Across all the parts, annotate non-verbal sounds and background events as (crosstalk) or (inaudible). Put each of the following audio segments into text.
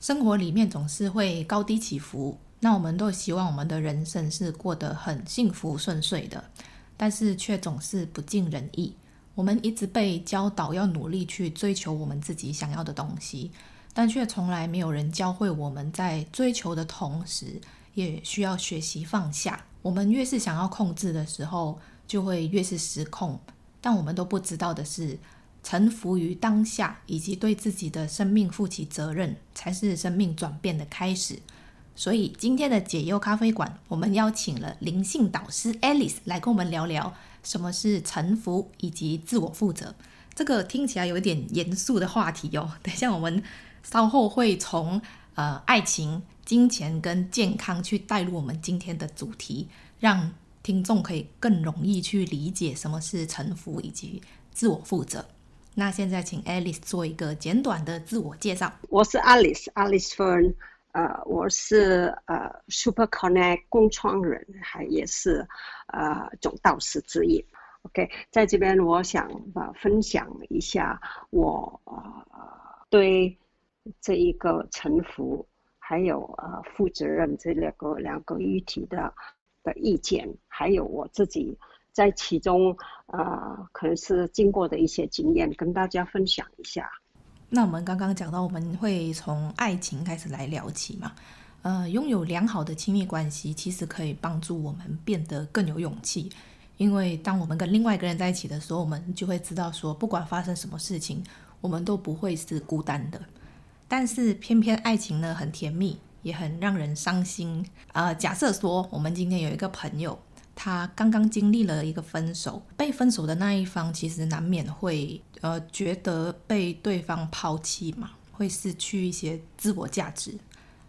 生活里面总是会高低起伏。那我们都希望我们的人生是过得很幸福顺遂的，但是却总是不尽人意。我们一直被教导要努力去追求我们自己想要的东西，但却从来没有人教会我们在追求的同时，也需要学习放下。我们越是想要控制的时候，就会越是失控。但我们都不知道的是，臣服于当下，以及对自己的生命负起责任，才是生命转变的开始。所以今天的解忧咖啡馆，我们邀请了灵性导师 Alice 来跟我们聊聊什么是臣服以及自我负责。这个听起来有点严肃的话题哦。等一下我们稍后会从呃爱情、金钱跟健康去带入我们今天的主题，让听众可以更容易去理解什么是臣服以及自我负责。那现在请 Alice 做一个简短的自我介绍。我是 Alice，Alice Fern。呃，我是呃 Super Connect 共创人，还也是呃总导师之一。OK，在这边我想呃分享一下我呃对这一个臣服还有呃负责任这两个两个议题的的意见，还有我自己在其中呃可能是经过的一些经验，跟大家分享一下。那我们刚刚讲到，我们会从爱情开始来聊起嘛。呃，拥有良好的亲密关系，其实可以帮助我们变得更有勇气。因为当我们跟另外一个人在一起的时候，我们就会知道说，不管发生什么事情，我们都不会是孤单的。但是偏偏爱情呢，很甜蜜，也很让人伤心。呃，假设说我们今天有一个朋友。他刚刚经历了一个分手，被分手的那一方其实难免会呃觉得被对方抛弃嘛，会失去一些自我价值。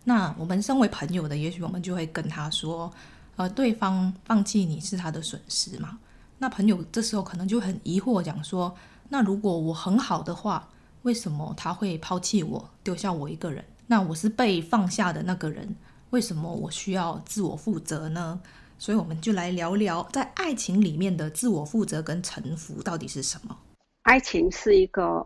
那我们身为朋友的，也许我们就会跟他说，呃，对方放弃你是他的损失嘛。那朋友这时候可能就很疑惑，讲说，那如果我很好的话，为什么他会抛弃我，丢下我一个人？那我是被放下的那个人，为什么我需要自我负责呢？所以我们就来聊聊，在爱情里面的自我负责跟臣服到底是什么？爱情是一个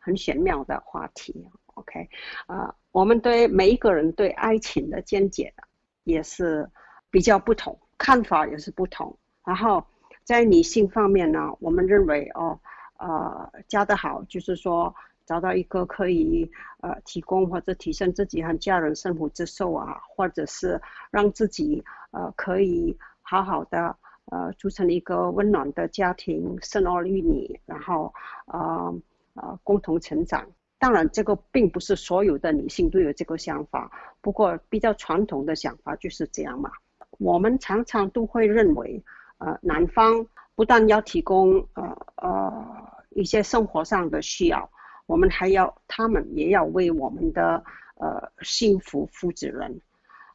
很玄妙的话题。OK，呃，我们对每一个人对爱情的见解也是比较不同，看法也是不同。然后在女性方面呢，我们认为哦，呃，嫁得好就是说。找到一个可以呃提供或者提升自己和家人生活质素啊，或者是让自己呃可以好好的呃组成一个温暖的家庭，生儿育女，然后呃呃共同成长。当然，这个并不是所有的女性都有这个想法，不过比较传统的想法就是这样嘛。我们常常都会认为，呃，男方不但要提供呃呃一些生活上的需要。我们还要，他们也要为我们的呃幸福负责任，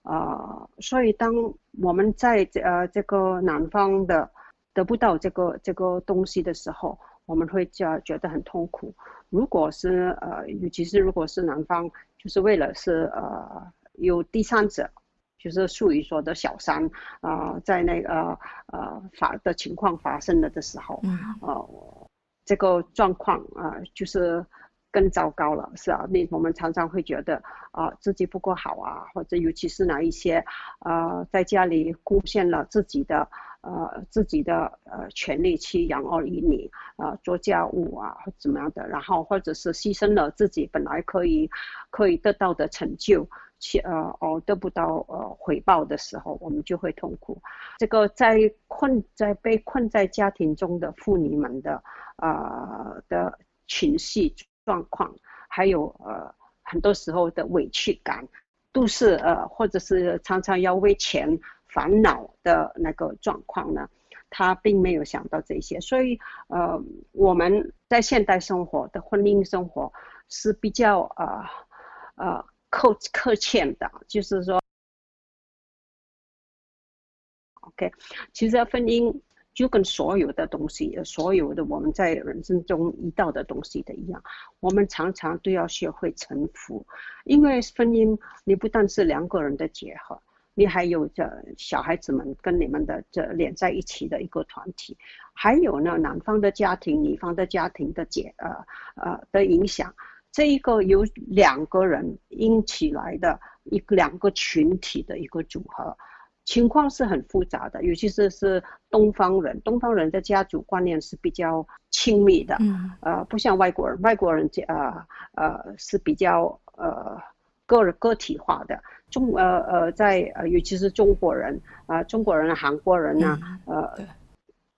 啊、呃，所以当我们在呃这个男方的得不到这个这个东西的时候，我们会觉觉得很痛苦。如果是呃，尤其是如果是男方，就是为了是呃有第三者，就是术语说的小三啊、呃，在那个呃发的情况发生了的时候，嗯，呃，这个状况啊、呃，就是。更糟糕了，是啊，那我们常常会觉得啊、自己不够好啊，或者尤其是哪一些呃，在家里贡献了自己的呃自己的呃权利去养儿育女啊，做家务啊，或怎么样的，然后或者是牺牲了自己本来可以可以得到的成就，去呃哦得不到呃回报的时候，我们就会痛苦。这个在困在被困在家庭中的妇女们的啊、呃、的情绪。状况，还有呃，很多时候的委屈感，都是呃，或者是常常要为钱烦恼的那个状况呢，他并没有想到这些，所以呃，我们在现代生活的婚姻生活是比较呃呃扣扣欠的，就是说，OK，其实婚姻就跟所有的东西，所有的我们在人生中遇到的东西的一样，我们常常都要学会臣服，因为婚姻你不但是两个人的结合。你还有着小孩子们跟你们的这连在一起的一个团体，还有呢，男方的家庭、女方的家庭的结呃呃的影响，这一个由两个人引起来的一个两个群体的一个组合，情况是很复杂的，尤其是是东方人，东方人的家族观念是比较亲密的，嗯，呃，不像外国人，外国人呃呃是比较呃。个个体化的。中呃呃在呃尤其是中国人啊、呃、中国人韩国人呢、啊嗯、呃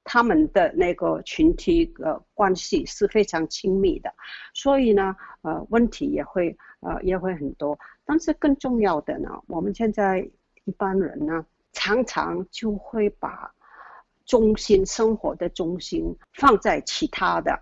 他们的那个群体呃关系是非常亲密的，所以呢呃问题也会呃也会很多，但是更重要的呢，我们现在一般人呢常常就会把中心生活的中心放在其他的。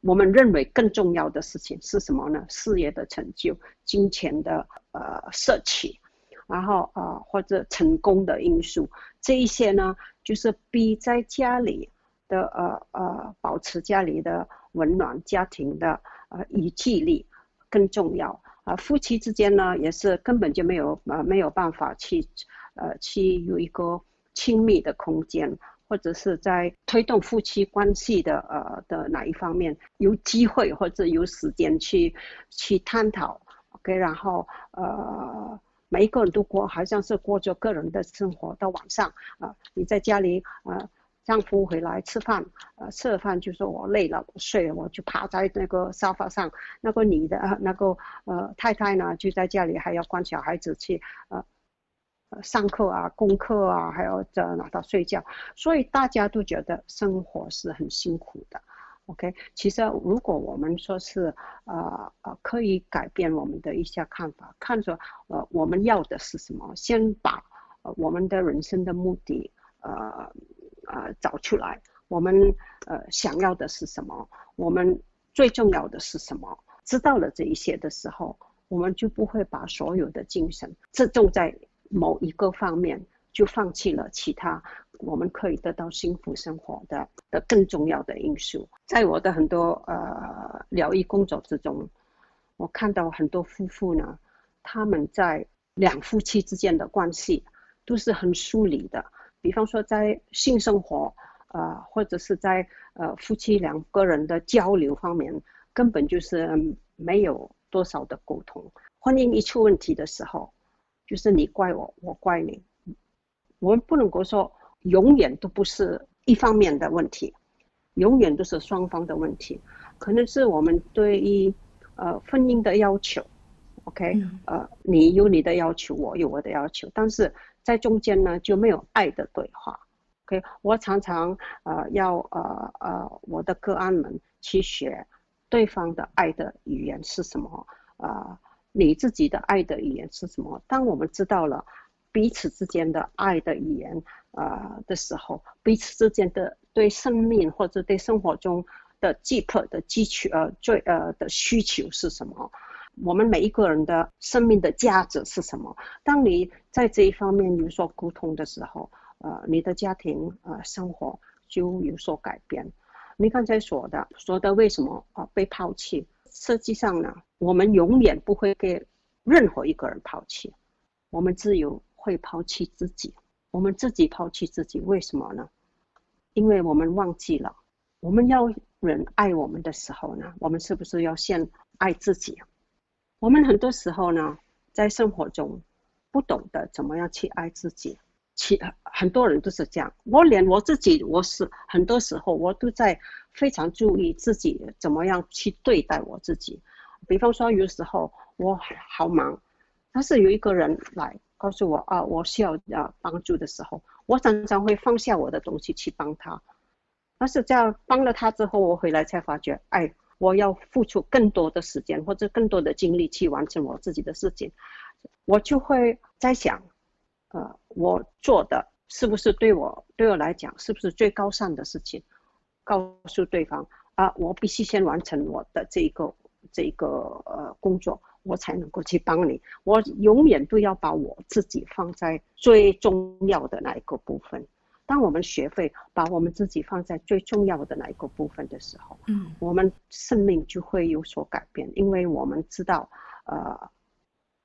我们认为更重要的事情是什么呢？事业的成就、金钱的呃摄取，然后呃或者成功的因素，这一些呢，就是比在家里的呃呃保持家里的温暖、家庭的呃意志力更重要啊、夫妻之间呢，也是根本就没有呃没有办法去呃去有一个亲密的空间。或者是在推动夫妻关系的呃的哪一方面有机会或者有时间去去探讨，OK，然后呃每一个人都过好像是过着个人的生活，到晚上啊、呃、你在家里啊、呃、丈夫回来吃饭，呃吃了饭就说我累了我睡了，我就趴在那个沙发上，那个女的那个呃太太呢就在家里还要管小孩子去呃。上课啊，功课啊，还要在哪到睡觉，所以大家都觉得生活是很辛苦的。OK，其实如果我们说是呃呃可以改变我们的一些看法，看着呃我们要的是什么，先把呃我们的人生的目的呃呃找出来，我们呃想要的是什么，我们最重要的是什么，知道了这一些的时候，我们就不会把所有的精神集中在。某一个方面就放弃了其他，我们可以得到幸福生活的的更重要的因素。在我的很多呃疗愈工作之中，我看到很多夫妇呢，他们在两夫妻之间的关系都是很疏离的。比方说在性生活，呃，或者是在呃夫妻两个人的交流方面，根本就是没有多少的沟通。婚姻一出问题的时候，就是你怪我，我怪你，我们不能够说永远都不是一方面的问题，永远都是双方的问题。可能是我们对于呃婚姻的要求，OK，呃，你有你的要求，我有我的要求，但是在中间呢就没有爱的对话。OK，我常常呃要呃呃我的个案们去学对方的爱的语言是什么啊？呃你自己的爱的语言是什么？当我们知道了彼此之间的爱的语言啊、呃、的时候，彼此之间的对生命或者对生活中的寄托的基础呃最呃的需求是什么？我们每一个人的生命的价值是什么？当你在这一方面有所沟通的时候，呃，你的家庭呃生活就有所改变。你刚才说的说的为什么啊、呃、被抛弃？实际上呢，我们永远不会给任何一个人抛弃，我们只有会抛弃自己。我们自己抛弃自己，为什么呢？因为我们忘记了，我们要人爱我们的时候呢，我们是不是要先爱自己？我们很多时候呢，在生活中不懂得怎么样去爱自己。其很多人都是这样，我连我自己，我是很多时候我都在非常注意自己怎么样去对待我自己。比方说，有时候我好忙，但是有一个人来告诉我啊，我需要啊帮助的时候，我常常会放下我的东西去帮他。但是这样帮了他之后，我回来才发觉，哎，我要付出更多的时间或者更多的精力去完成我自己的事情，我就会在想。呃，我做的是不是对我对我来讲是不是最高尚的事情？告诉对方啊，我必须先完成我的这个这个呃工作，我才能够去帮你。我永远都要把我自己放在最重要的那一个部分。当我们学会把我们自己放在最重要的那一个部分的时候，嗯，我们生命就会有所改变，因为我们知道，呃，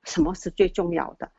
什么是最重要的，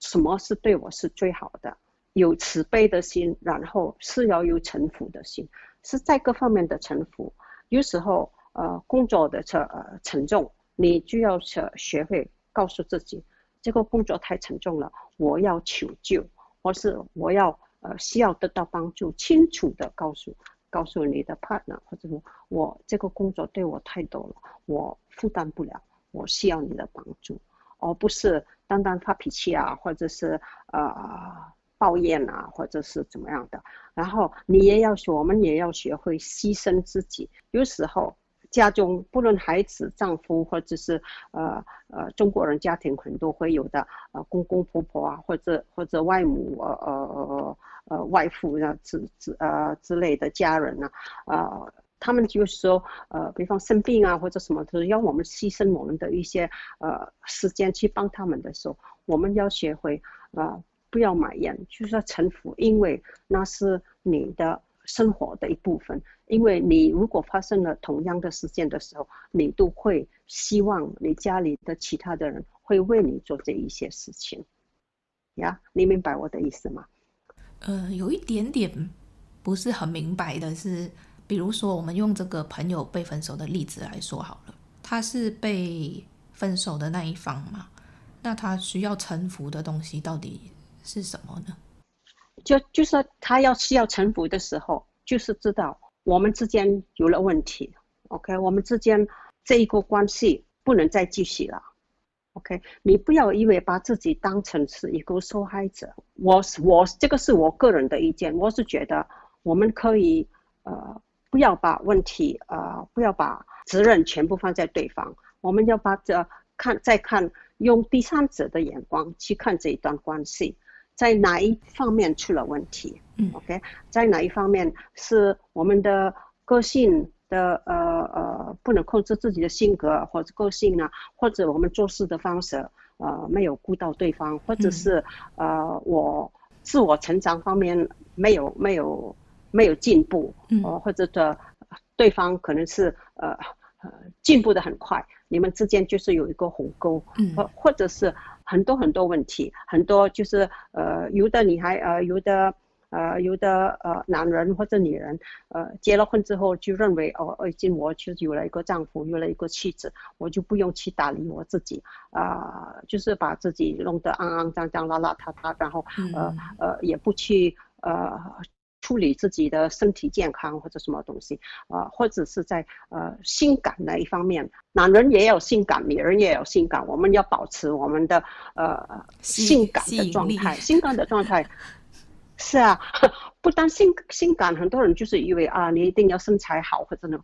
什么是对我是最好的。有慈悲的心，然后是要有臣服的心，是在各方面的臣服。有时候，呃，工作的这呃沉重，你就要学学会告诉自己，这个工作太沉重了，我要求救，或是我要呃需要得到帮助，清楚的告诉告诉你的 partner，或者说我这个工作对我太多了，我负担不了，我需要你的帮助，而不是单单发脾气啊，或者是呃。抱怨啊，或者是怎么样的，然后你也要学，我们也要学会牺牲自己。有时候家中不论孩子、丈夫，或者是呃呃中国人家庭很多会有的呃公公婆婆啊，或者或者外母呃呃呃外父啊之之呃之类的家人呢啊，呃他们就是说呃比方生病啊或者什么，就是要我们牺牲我们的一些呃时间去帮他们的时候，我们要学会啊。呃不要埋怨，就是说臣服，因为那是你的生活的一部分。因为你如果发生了同样的事件的时候，你都会希望你家里的其他的人会为你做这一些事情。呀，你明白我的意思吗？呃，有一点点不是很明白的是，比如说我们用这个朋友被分手的例子来说好了，他是被分手的那一方嘛，那他需要臣服的东西到底是什么呢？就就是他要需要臣服的时候，就是知道我们之间有了问题，OK，我们之间这一个关系不能再继续了，OK，你不要以为把自己当成是一个受害者，我是我这个是我个人的意见，我是觉得我们可以呃不要把问题呃不要把责任全部放在对方，我们要把这看再看用第三者的眼光去看这一段关系。在哪一方面出了问题？嗯，OK，在哪一方面是我们的个性的呃呃不能控制自己的性格或者个性呢？或者我们做事的方式呃没有顾到对方，或者是呃我自我成长方面没有没有没有进步，嗯，或者的对方可能是呃呃进步的很快，你们之间就是有一个鸿沟，嗯，或或者是。很多很多问题，很多就是呃，有的女孩呃，有的呃，有的呃，男人或者女人呃，结了婚之后就认为哦，已经我其实有了一个丈夫，有了一个妻子，我就不用去打理我自己啊、呃，就是把自己弄得肮肮脏脏、邋邋遢遢，然后呃呃，也不去呃。处理自己的身体健康或者什么东西，啊、呃，或者是在呃性感那一方面，男人也有性感，女人也有性感，我们要保持我们的呃性感的状态，性感的状态。(laughs) 是啊，(laughs) 不单性性感，很多人就是以为啊，你一定要身材好或者呢。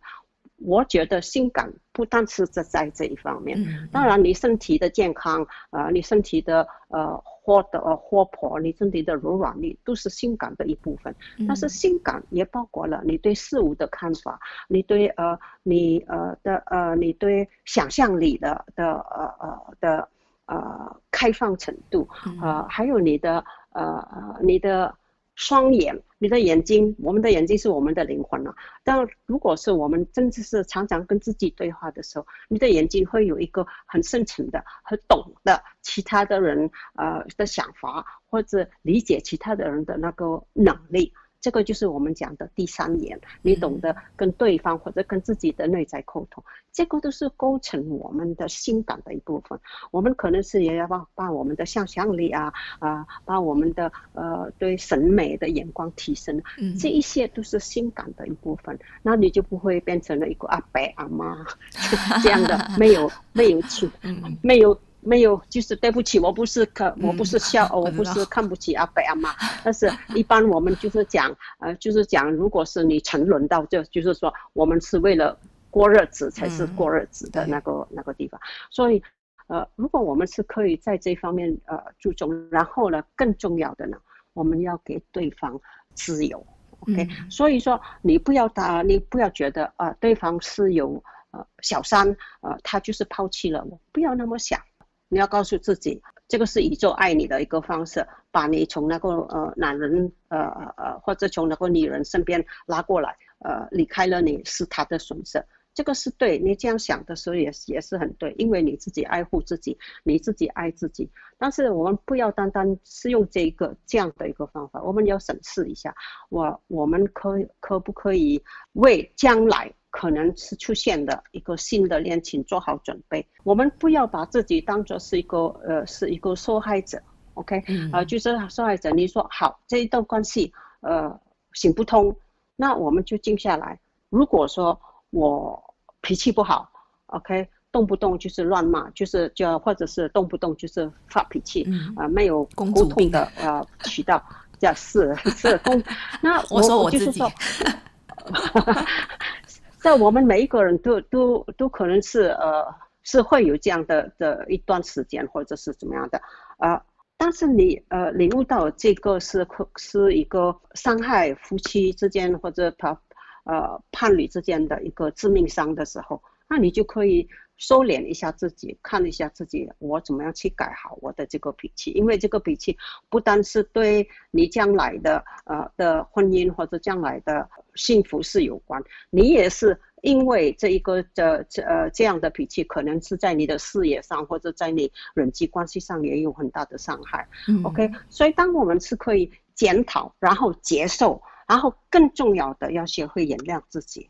我觉得性感不单是在在这一方面，当然你身体的健康，呃，你身体的呃活的活泼，你身体的柔软，力都是性感的一部分。但是性感也包括了你对事物的看法，你对呃你呃的呃你对想象力的的呃呃的呃开放程度，呃还有你的呃你的。双眼，你的眼睛，我们的眼睛是我们的灵魂啊。但如果是我们真的是常常跟自己对话的时候，你的眼睛会有一个很深层的、很懂的其他的人呃的想法，或者理解其他的人的那个能力。这个就是我们讲的第三眼，你懂得跟对方或者跟自己的内在沟通，这个都是构成我们的性感的一部分。我们可能是也要把把我们的想象力啊啊，把我们的呃对审美的眼光提升，这一些都是性感的一部分。那你就不会变成了一个阿伯阿妈 (laughs) 这样的，没有没有去 (laughs) 没有。没有，就是对不起，我不是可，我不是笑，嗯、我不是看不起阿伯阿妈，(laughs) 但是一般我们就是讲，呃，就是讲，如果是你沉沦到这，就是说我们是为了过日子才是过日子的那个、嗯、那个地方，所以，呃，如果我们是可以在这方面呃注重，然后呢，更重要的呢，我们要给对方自由，OK，、嗯、所以说你不要打，你不要觉得啊、呃，对方是有。呃小三呃他就是抛弃了我，不要那么想，你要告诉自己，这个是宇宙爱你的一个方式，把你从那个呃男人呃呃或者从那个女人身边拉过来，呃离开了你是他的损失。这个是对，你这样想的时候也也是很对，因为你自己爱护自己，你自己爱自己。但是我们不要单单是用这一个这样的一个方法，我们要审视一下，我我们可可不可以为将来可能是出现的一个新的恋情做好准备？我们不要把自己当作是一个呃是一个受害者，OK？啊、嗯呃，就是受害者。你说好这一段关系呃行不通，那我们就静下来。如果说我脾气不好，OK，动不动就是乱骂，就是就或者是动不动就是发脾气，啊、嗯呃，没有沟通的呃渠道，(laughs) 这是是公。那我，我说我就是说，(laughs) 在我们每一个人都都都可能是呃是会有这样的的一段时间，或者是怎么样的啊、呃，但是你呃领悟到这个是是一个伤害夫妻之间或者他。呃，伴侣之间的一个致命伤的时候，那你就可以收敛一下自己，看一下自己，我怎么样去改好我的这个脾气，因为这个脾气不单是对你将来的呃的婚姻或者将来的幸福是有关，你也是因为这一个这这呃这样的脾气，可能是在你的事业上或者在你人际关系上也有很大的伤害。嗯，OK，所以当我们是可以检讨，然后接受。然后更重要的要学会原谅自己，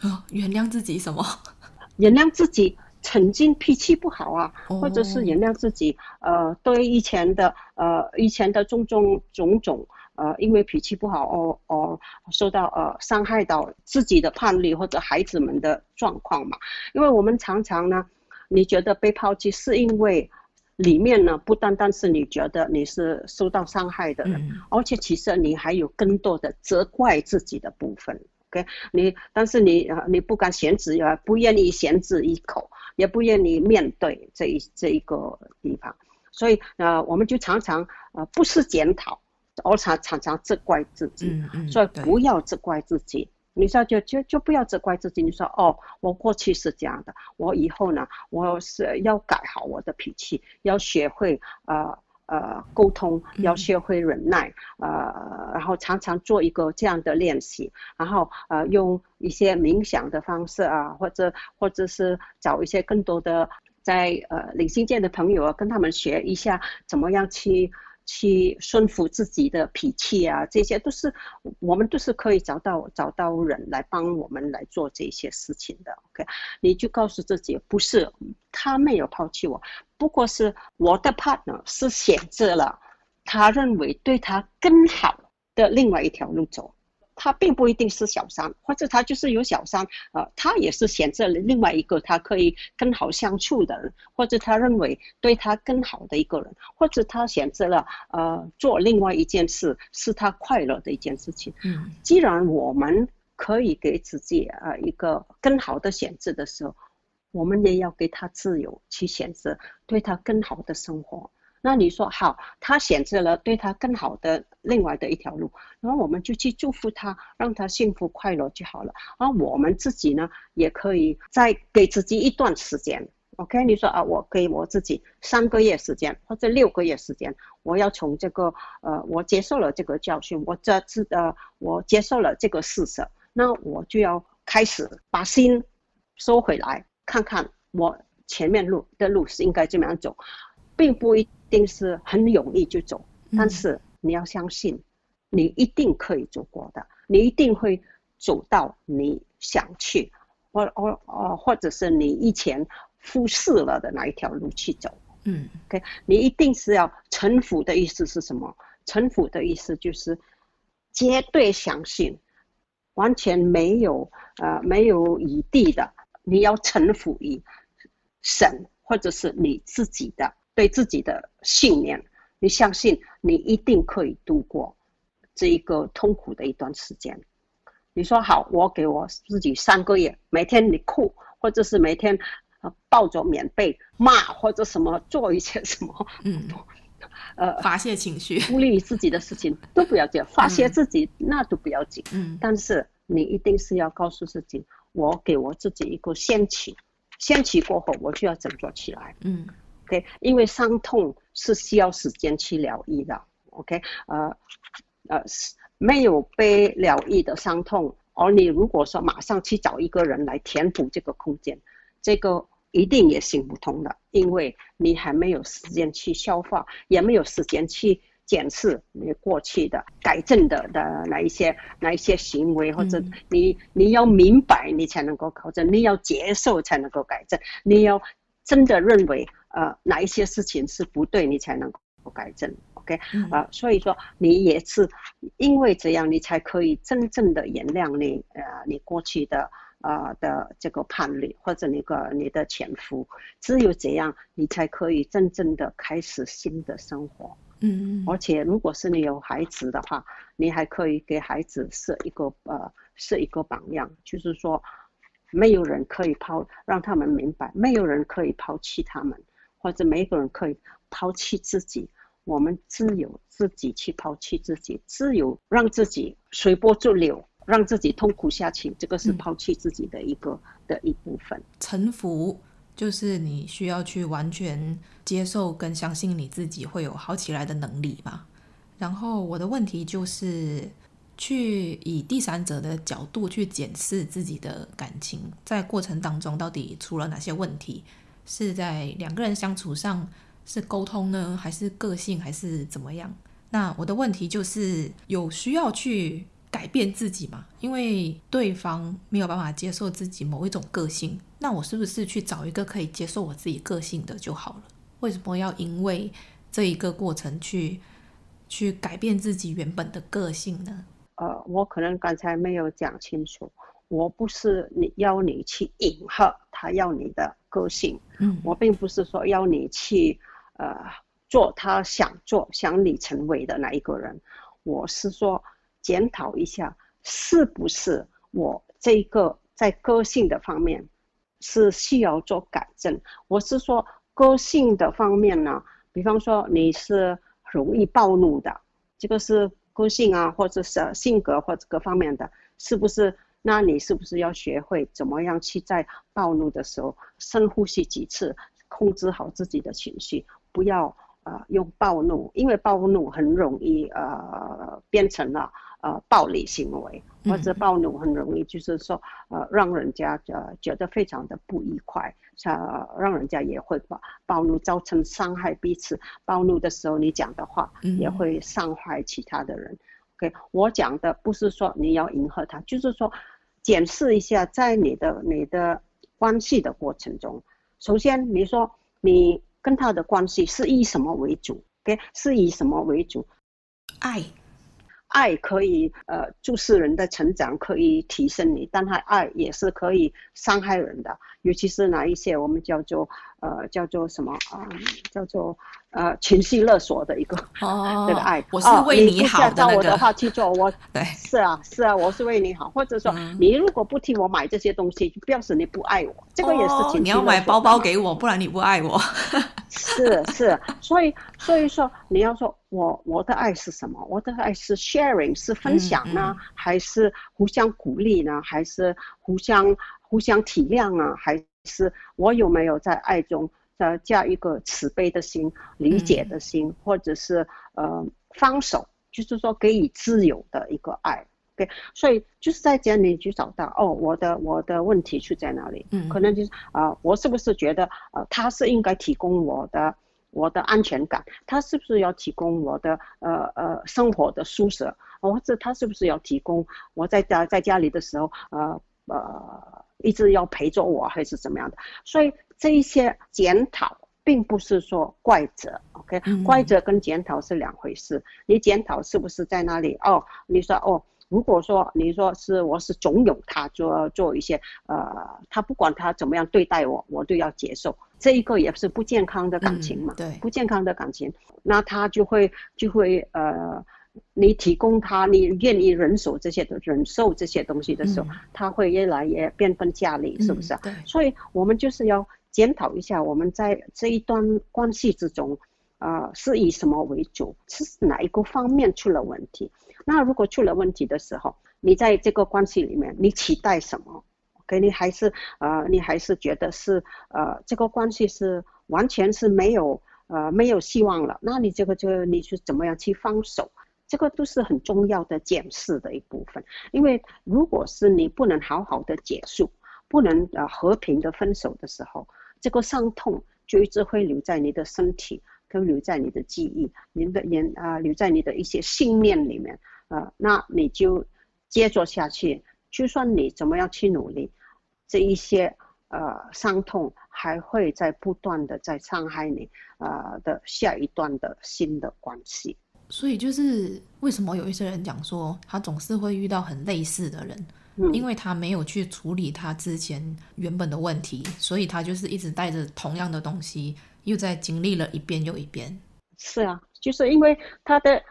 哦，原谅自己什么？(laughs) 原谅自己曾经脾气不好啊，哦、或者是原谅自己，呃，对以前的呃以前的种种种种，呃，因为脾气不好哦哦受到呃伤害到自己的叛逆或者孩子们的状况嘛。因为我们常常呢，你觉得被抛弃是因为。里面呢，不单单是你觉得你是受到伤害的人，嗯、而且其实你还有更多的责怪自己的部分。OK，你但是你呃你不敢选择，也不愿意选择一口，也不愿意面对这一这一个地方，所以呃我们就常常呃不是检讨，而常常常责怪自己。嗯嗯、所以不要责怪自己。你说就就就不要责怪自己。你说哦，我过去是这样的，我以后呢，我是要改好我的脾气，要学会呃呃沟通，要学会忍耐，呃，然后常常做一个这样的练习，然后呃用一些冥想的方式啊，或者或者是找一些更多的在呃灵性界的朋友啊，跟他们学一下怎么样去。去顺服自己的脾气啊，这些都是我们都是可以找到找到人来帮我们来做这些事情的。OK，你就告诉自己，不是他没有抛弃我，不过是我的 partner 是选择了他认为对他更好的另外一条路走。他并不一定是小三，或者他就是有小三，呃，他也是选择了另外一个他可以更好相处的人，或者他认为对他更好的一个人，或者他选择了呃做另外一件事是他快乐的一件事情。嗯，既然我们可以给自己呃一个更好的选择的时候，我们也要给他自由去选择对他更好的生活。那你说好，他选择了对他更好的另外的一条路，然后我们就去祝福他，让他幸福快乐就好了。而我们自己呢，也可以再给自己一段时间。OK，你说啊，我给我自己三个月时间或者六个月时间，我要从这个呃，我接受了这个教训，我这次呃，我接受了这个事实，那我就要开始把心收回来，看看我前面路的路是应该怎么样走，并不一。一定是很容易就走，但是你要相信，你一定可以走过的，你一定会走到你想去，或或哦，或者是你以前忽视了的那一条路去走。嗯，OK，你一定是要臣服的意思是什么？臣服的意思就是绝对相信，完全没有呃没有余地的，你要臣服于神或者是你自己的。对自己的信念，你相信你一定可以度过这一个痛苦的一段时间。你说好，我给我自己三个月，每天你哭，或者是每天抱着棉被骂，或者什么做一些什么，嗯，(laughs) 呃，发泄情绪，孤立于自己的事情都不要紧，发泄自己、嗯、那都不要紧，嗯，但是你一定是要告诉自己，我给我自己一个限期，限期过后我就要振作起来。嗯，OK，因为伤痛是需要时间去疗愈的。OK，呃呃，没有被疗愈的伤痛，而你如果说马上去找一个人来填补这个空间，这个一定也行不通的，因为你还没有时间去消化，也没有时间去。检视你过去的改正的的哪一些哪一些行为，或者你你要明白，你才能够考证；你要接受才能够改正；你要真的认为呃哪一些事情是不对，你才能够改正。OK 啊、呃，所以说你也是因为这样，你才可以真正的原谅你呃你过去的呃的这个伴侣或者那个你的前夫，只有这样，你才可以真正的开始新的生活。嗯，而且如果是你有孩子的话，你还可以给孩子设一个呃设一个榜样，就是说，没有人可以抛，让他们明白，没有人可以抛弃他们，或者没有人可以抛弃自己，我们只有自己去抛弃自己，只有让自己随波逐流，让自己痛苦下去，这个是抛弃自己的一个、嗯、的一部分，臣服。就是你需要去完全接受跟相信你自己会有好起来的能力嘛。然后我的问题就是，去以第三者的角度去检视自己的感情，在过程当中到底出了哪些问题？是在两个人相处上是沟通呢，还是个性，还是怎么样？那我的问题就是有需要去。改变自己嘛，因为对方没有办法接受自己某一种个性，那我是不是去找一个可以接受我自己个性的就好了？为什么要因为这一个过程去去改变自己原本的个性呢？呃，我可能刚才没有讲清楚，我不是你要你去迎合他要你的个性，嗯，我并不是说要你去呃做他想做想你成为的那一个人，我是说。检讨一下，是不是我这个在个性的方面是需要做改正？我是说个性的方面呢，比方说你是容易暴怒的，这个是个性啊，或者是性格或者各方面的，是不是？那你是不是要学会怎么样去在暴怒的时候深呼吸几次，控制好自己的情绪，不要呃用暴怒，因为暴怒很容易呃变成了。呃，暴力行为或者暴怒很容易，就是说，呃，让人家呃觉得非常的不愉快，呃，让人家也会把暴怒造成伤害彼此。暴怒的时候，你讲的话也会伤害其他的人。OK，我讲的不是说你要迎合他，就是说，检视一下在你的你的关系的过程中，首先你说你跟他的关系是以什么为主？OK，是以什么为主？爱。爱可以呃注视人的成长，可以提升你，但他爱也是可以伤害人的，尤其是哪一些我们叫做呃叫做什么啊、呃、叫做呃情绪勒索的一个哦 (laughs) 这个爱，我是为你好的那个，照我的话去做，我对。是啊是啊，我是为你好，或者说、嗯、你如果不替我买这些东西，就表示你不爱我，这个也是情绪、哦、你要买包包给我，不然你不爱我。是是，所以所以说你要说我我的爱是什么？我的爱是 sharing 是分享呢，嗯嗯、还是互相鼓励呢？还是互相互相体谅啊？还是我有没有在爱中呃加一个慈悲的心、理解的心，嗯、或者是呃放手，就是说给予自由的一个爱？对，所以就是在这里去找到哦，我的我的问题出在哪里？嗯，可能就是啊、呃，我是不是觉得呃，他是应该提供我的我的安全感？他是不是要提供我的呃呃生活的舒适？或者他是不是要提供我在家在家里的时候呃呃一直要陪着我，还是怎么样的？所以这一些检讨并不是说怪责，OK？嗯，怪责跟检讨是两回事。你检讨是不是在那里？哦，你说哦。如果说你说是我是怂恿他做做一些呃，他不管他怎么样对待我，我都要接受，这一个也是不健康的感情嘛，嗯、对，不健康的感情，那他就会就会呃，你提供他，你愿意忍受这些的忍受这些东西的时候，嗯、他会越来越变本加厉，是不是？嗯、对，所以我们就是要检讨一下，我们在这一段关系之中。啊、是以什么为主？是哪一个方面出了问题？那如果出了问题的时候，你在这个关系里面，你期待什么给你还是呃，你还是觉得是呃，这个关系是完全是没有呃没有希望了，那你这个就你是怎么样去放手？这个都是很重要的检视的一部分。因为如果是你不能好好的结束，不能呃和平的分手的时候，这个伤痛就一直会留在你的身体，跟留在你的记忆，你的人啊、呃，留在你的一些信念里面。呃，那你就接着下去，就算你怎么样去努力，这一些呃伤痛还会在不断的在伤害你呃的下一段的新的关系。所以就是为什么有一些人讲说，他总是会遇到很类似的人，嗯，因为他没有去处理他之前原本的问题，所以他就是一直带着同样的东西，又在经历了一遍又一遍。是啊，就是因为他的。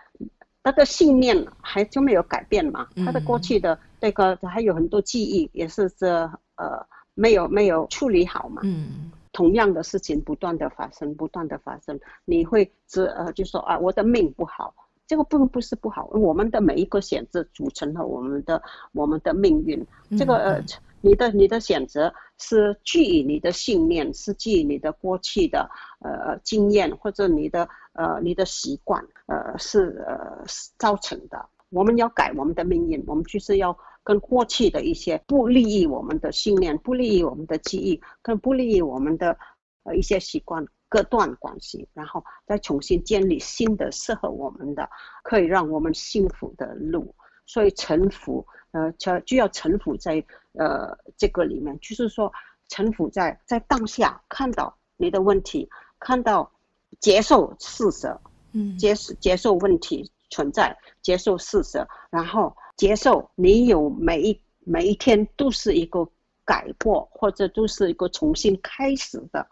那个信念还就没有改变嘛？他的过去的那个还有很多记忆，也是这呃没有没有处理好嘛。嗯，同样的事情不断的发生，不断的发生，你会知呃就说啊，我的命不好，这个并不是不好，我们的每一个选择组成了我们的我们的命运。这个呃。你的你的选择是基于你的信念，是基于你的过去的呃经验或者你的呃你的习惯呃是呃造成的。我们要改我们的命运，我们就是要跟过去的一些不利于我们的信念、不利于我们的记忆、跟不利于我们的呃一些习惯割断关系，然后再重新建立新的适合我们的、可以让我们幸福的路。所以臣服。呃，就就要臣服在呃这个里面，就是说臣服在在当下，看到你的问题，看到接受事实，嗯，接受接受问题存在，接受事实，然后接受你有每一每一天都是一个改过，或者都是一个重新开始的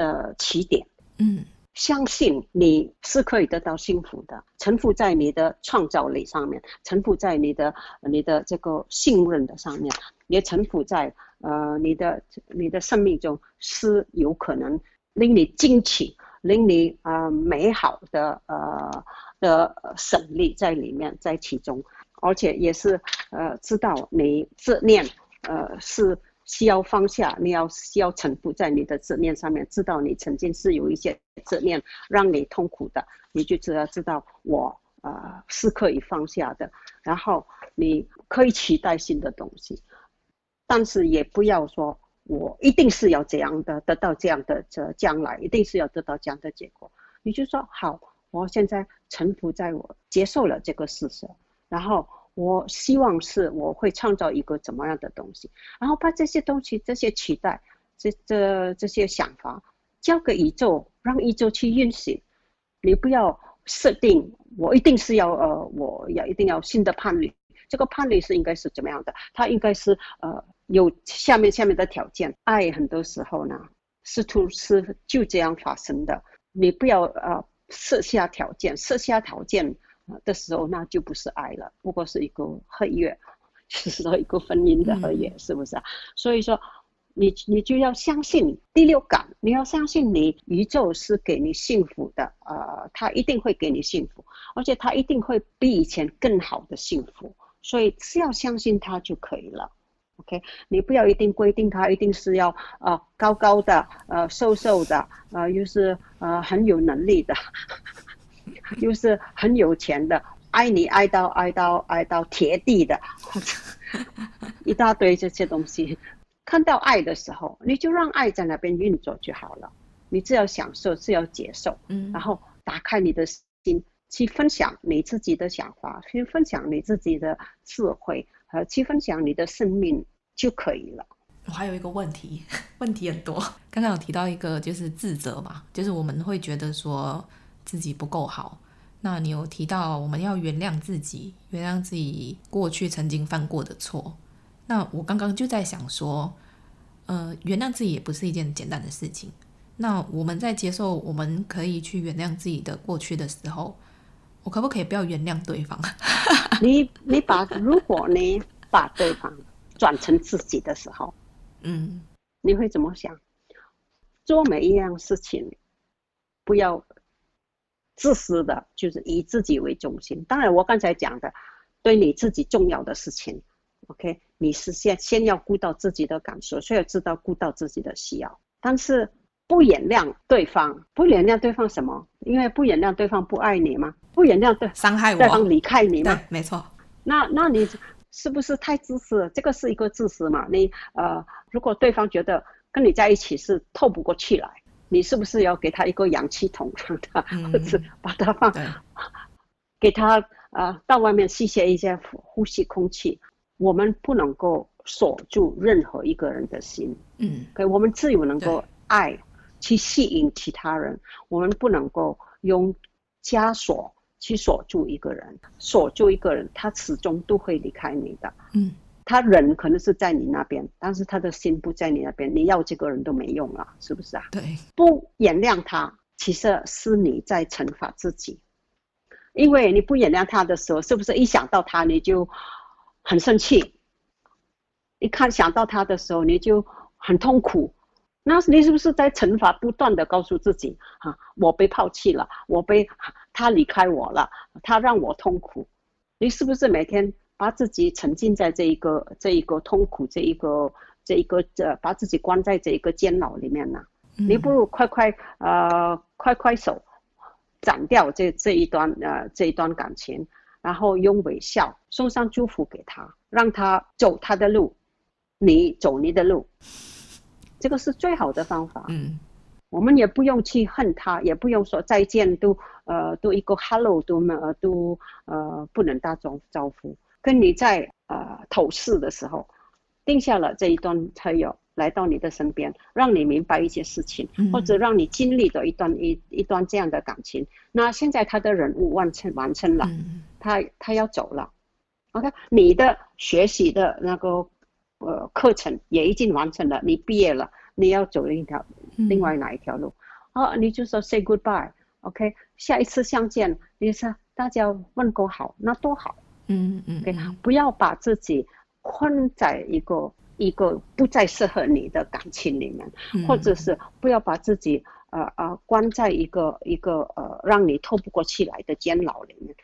呃起点，嗯。相信你是可以得到幸福的，臣服在你的创造力上面，臣服在你的你的这个信任的上面，也臣服在呃你的你的生命中是有可能令你惊奇、令你呃美好的呃的胜利在里面，在其中，而且也是呃知道你自念呃是。需要放下，你要需要臣服在你的执念上面，知道你曾经是有一些执念让你痛苦的，你就知道知道我呃是可以放下的，然后你可以期待新的东西，但是也不要说我一定是要这样的得到这样的这将来一定是要得到这样的结果，你就说好，我现在臣服在我接受了这个事实，然后。我希望是我会创造一个怎么样的东西，然后把这些东西、这些期待、这这这些想法交给宇宙，让宇宙去运行。你不要设定我一定是要呃，我要一定要新的伴侣，这个伴侣是应该是怎么样的？他应该是呃有下面下面的条件。爱很多时候呢，是突是就这样发生的。你不要呃设下条件，设下条件。的时候，那就不是爱了，不过是一个合约，就是说一个婚姻的合约，是不是啊？嗯、所以说，你你就要相信第六感，你要相信你宇宙是给你幸福的，呃，他一定会给你幸福，而且他一定会比以前更好的幸福，所以只要相信他就可以了。OK，你不要一定规定他一定是要呃高高的，呃瘦瘦的，呃又是呃很有能力的。又是很有钱的，爱你爱到爱到爱到铁地的，(laughs) 一大堆这些东西。看到爱的时候，你就让爱在那边运作就好了。你只要享受，只要接受，嗯，然后打开你的心，去分享你自己的想法，去分享你自己的智慧，和去分享你的生命就可以了。我还有一个问题，(laughs) 问题很多。刚刚有提到一个就是自责嘛，就是我们会觉得说。自己不够好，那你有提到我们要原谅自己，原谅自己过去曾经犯过的错。那我刚刚就在想说，呃，原谅自己也不是一件简单的事情。那我们在接受我们可以去原谅自己的过去的时候，我可不可以不要原谅对方？(laughs) 你你把如果你把对方转成自己的时候，嗯，你会怎么想？做每一样事情，不要。自私的，就是以自己为中心。当然，我刚才讲的，对你自己重要的事情，OK，你是先先要顾到自己的感受，所以要知道顾到自己的需要。但是不原谅对方，不原谅对方什么？因为不原谅对方不爱你吗？不原谅对伤害我，对方离开你吗？没错。那那你是不是太自私了？这个是一个自私嘛？你呃，如果对方觉得跟你在一起是透不过气来，你是不是要给他一个氧气筒，让他、嗯、或者把他放，给他呃到外面吸些一些呼吸空气？我们不能够锁住任何一个人的心，嗯，可我们自由能够爱去吸引其他人，我们不能够用枷锁去锁住一个人，锁住一个人，他始终都会离开你的，嗯，他人可能是在你那边，但是他的心不在你那边，你要这个人都没用了，是不是啊？对，不原谅他，其实是你在惩罚自己，因为你不原谅他的时候，是不是一想到他你就？很生气，一看想到他的时候，你就很痛苦。那你是不是在惩罚？不断的告诉自己，啊，我被抛弃了，我被他离开我了，他让我痛苦。你是不是每天把自己沉浸在这一个这一个痛苦，这一个这一个这把自己关在这一个监牢里面呢？嗯、你不如快快呃快快手斩掉这这一段呃这一段感情。然后用微笑送上祝福给他，让他走他的路，你走你的路，这个是最好的方法。嗯，我们也不用去恨他，也不用说再见，都呃都一个 hello 都呃都呃不能打招招呼。跟你在呃头四的时候，定下了这一段才有。来到你的身边，让你明白一些事情，嗯、或者让你经历的一段一一段这样的感情。那现在他的任务完成完成了，嗯、他他要走了。OK，你的学习的那个呃课程也已经完成了，你毕业了，你要走一条、嗯、另外哪一条路？哦，你就说 say goodbye。OK，下一次相见，你说大家问个好，那多好。嗯嗯。OK，不要把自己困在一个。一个不再适合你的感情里面，嗯、或者是不要把自己呃呃关在一个一个呃让你透不过气来的监牢里面，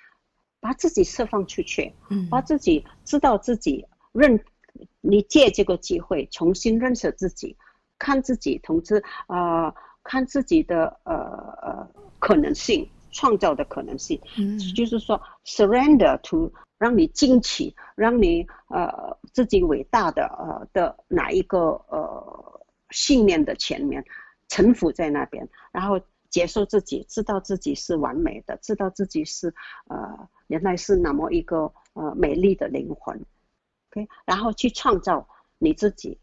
把自己释放出去，嗯、把自己知道自己认，你借这个机会重新认识自己，看自己同时呃看自己的呃呃可能性，创造的可能性，嗯、就是说 surrender to。让你惊奇，让你呃自己伟大的呃的哪一个呃信念的前面，臣服在那边，然后接受自己，知道自己是完美的，知道自己是呃原来是那么一个呃美丽的灵魂，OK，然后去创造你自己，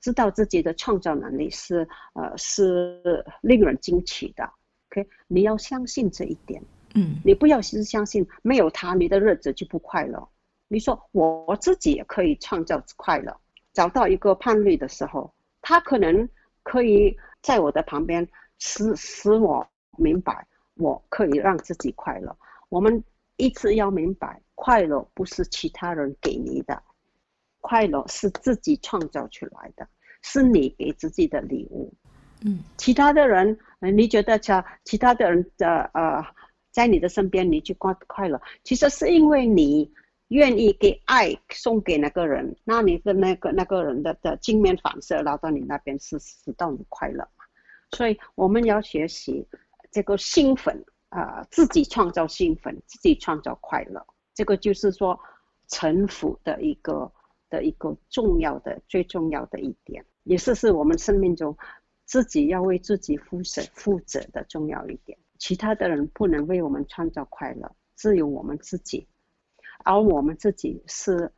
知道自己的创造能力是呃是令人惊奇的，OK，你要相信这一点。嗯，你不要是相信没有他，你的日子就不快乐。你说我自己也可以创造快乐，找到一个伴侣的时候，他可能可以在我的旁边使使我明白，我可以让自己快乐。我们一直要明白，快乐不是其他人给你的，快乐是自己创造出来的，是你给自己的礼物。嗯，其他的人，你觉得其其他的人的呃。在你的身边，你就快快乐。其实是因为你愿意给爱送给那个人，那你的那个那个人的的镜面反射拉到你那边，是使到你快乐嘛。所以我们要学习这个兴奋啊、自己创造兴奋，自己创造快乐。这个就是说臣服的一个的一个重要的最重要的一点，也是是我们生命中自己要为自己负责负责的重要一点。其他的人不能为我们创造快乐，只有我们自己，而我们自己是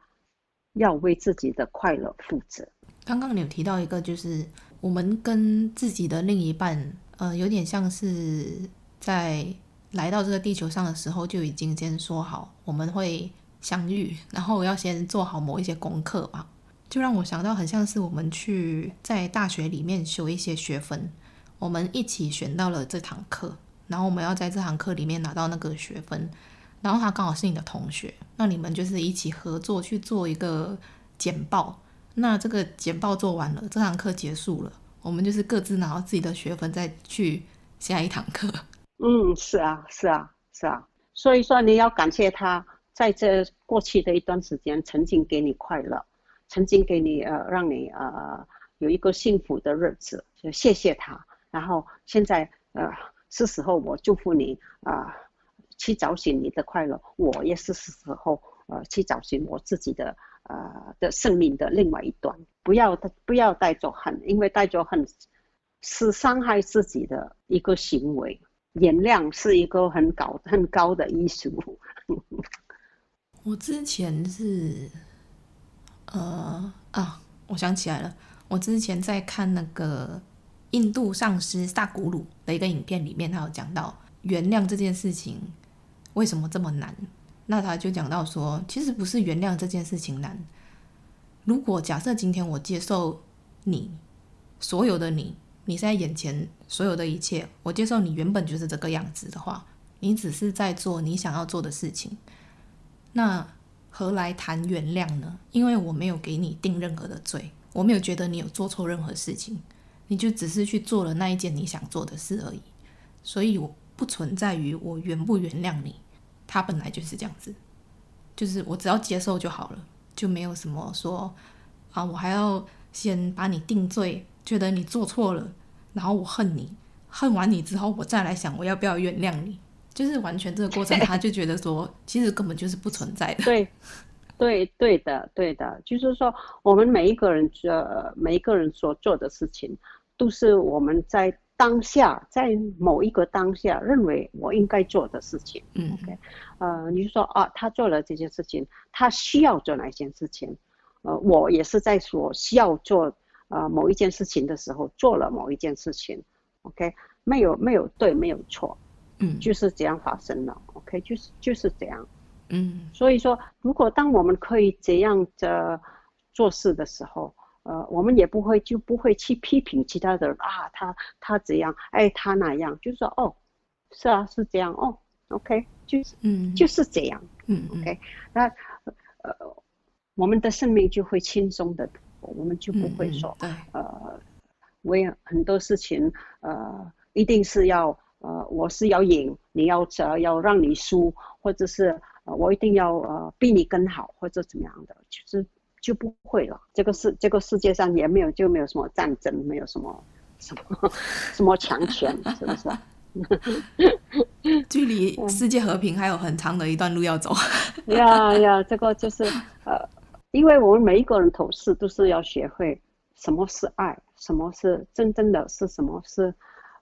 要为自己的快乐负责。刚刚你有提到一个，就是我们跟自己的另一半，呃，有点像是在来到这个地球上的时候就已经先说好我们会相遇，然后要先做好某一些功课吧，就让我想到很像是我们去在大学里面修一些学分，我们一起选到了这堂课。然后我们要在这堂课里面拿到那个学分，然后他刚好是你的同学，那你们就是一起合作去做一个简报。那这个简报做完了，这堂课结束了，我们就是各自拿到自己的学分，再去下一堂课。(laughs) 嗯，是啊，是啊，是啊。所以说你要感谢他，在这过去的一段时间曾经给你快乐，曾经给你呃让你呃有一个幸福的日子，就谢谢他。然后现在呃是时候我祝福你啊、去找寻你的快乐。我也是时候呃去找寻我自己的呃的生命的另外一端。不要不要带着恨，因为带着恨是伤害自己的一个行为。原谅是一个很高很高的艺术。我之前是，呃啊，我想起来了，我之前在看那个印度上师萨古鲁的一个影片里面，他有讲到原谅这件事情为什么这么难。那他就讲到说，其实不是原谅这件事情难。如果假设今天我接受你所有的你。你在眼前所有的一切，我接受你原本就是这个样子的话，你只是在做你想要做的事情，那何来谈原谅呢？因为我没有给你定任何的罪，我没有觉得你有做错任何事情，你就只是去做了那一件你想做的事而已，所以我不存在于我原不原谅你，他本来就是这样子，就是我只要接受就好了，就没有什么说啊，我还要先把你定罪。觉得你做错了，然后我恨你，恨完你之后，我再来想我要不要原谅你，就是完全这个过程，他就觉得说，其实根本就是不存在的。对，对，对的，对的，就是说，我们每一个人，呃，每一个人所做的事情，都是我们在当下，在某一个当下认为我应该做的事情。嗯，OK，呃，你就说啊，他做了这件事情，他需要做哪一件事情？呃，我也是在所需要做。呃，某一件事情的时候做了某一件事情，OK，没有没有对，没有错，嗯，就是这样发生了，OK，就是就是这样，嗯，所以说，如果当我们可以这样的做事的时候，呃，我们也不会就不会去批评其他的人啊，他他怎样，哎，他那样，就是说哦，是啊，是这样哦，OK，就是嗯，就是这样，嗯，OK，那呃，我们的生命就会轻松的。我们就不会说，呃，为很多事情，呃，一定是要，呃，我是要赢，你要呃要让你输，或者是，呃，我一定要呃比你更好，或者怎么样的，其实就不会了。这个世这个世界上也没有就没有什么战争，没有什么什么 (laughs) 什么强权，是不是？(laughs) 距离世界和平还有很长的一段路要走。呀呀，这个就是呃。因为我们每一个人头事都是要学会什么是爱，什么是真正的是什么是，